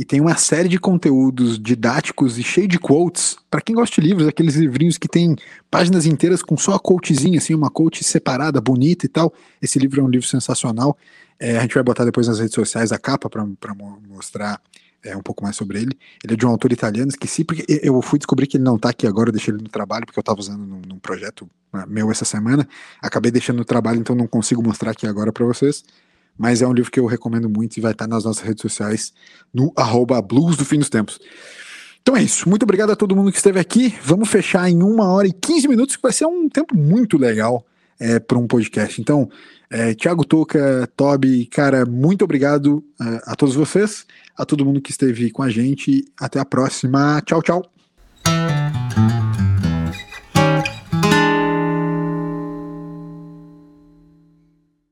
e tem uma série de conteúdos didáticos e cheio de quotes. Para quem gosta de livros, aqueles livrinhos que tem páginas inteiras com só a quotezinha, assim, uma quote separada, bonita e tal. Esse livro é um livro sensacional. É, a gente vai botar depois nas redes sociais a capa para mostrar é, um pouco mais sobre ele. Ele é de um autor italiano, esqueci, porque eu fui descobrir que ele não tá aqui agora, eu deixei ele no trabalho, porque eu estava usando num, num, projeto né, meu essa semana. Acabei deixando no trabalho, então não consigo mostrar aqui agora para vocês. Mas é um livro que eu recomendo muito e vai estar nas nossas redes sociais no arroba blues do fim dos tempos. Então é isso. Muito obrigado a todo mundo que esteve aqui. Vamos fechar em uma hora e 15 minutos, que vai ser um tempo muito legal é, para um podcast. Então, é, Tiago Toca, Toby, cara, muito obrigado uh, a todos vocês, a todo mundo que esteve com a gente. Até a próxima. Tchau, tchau.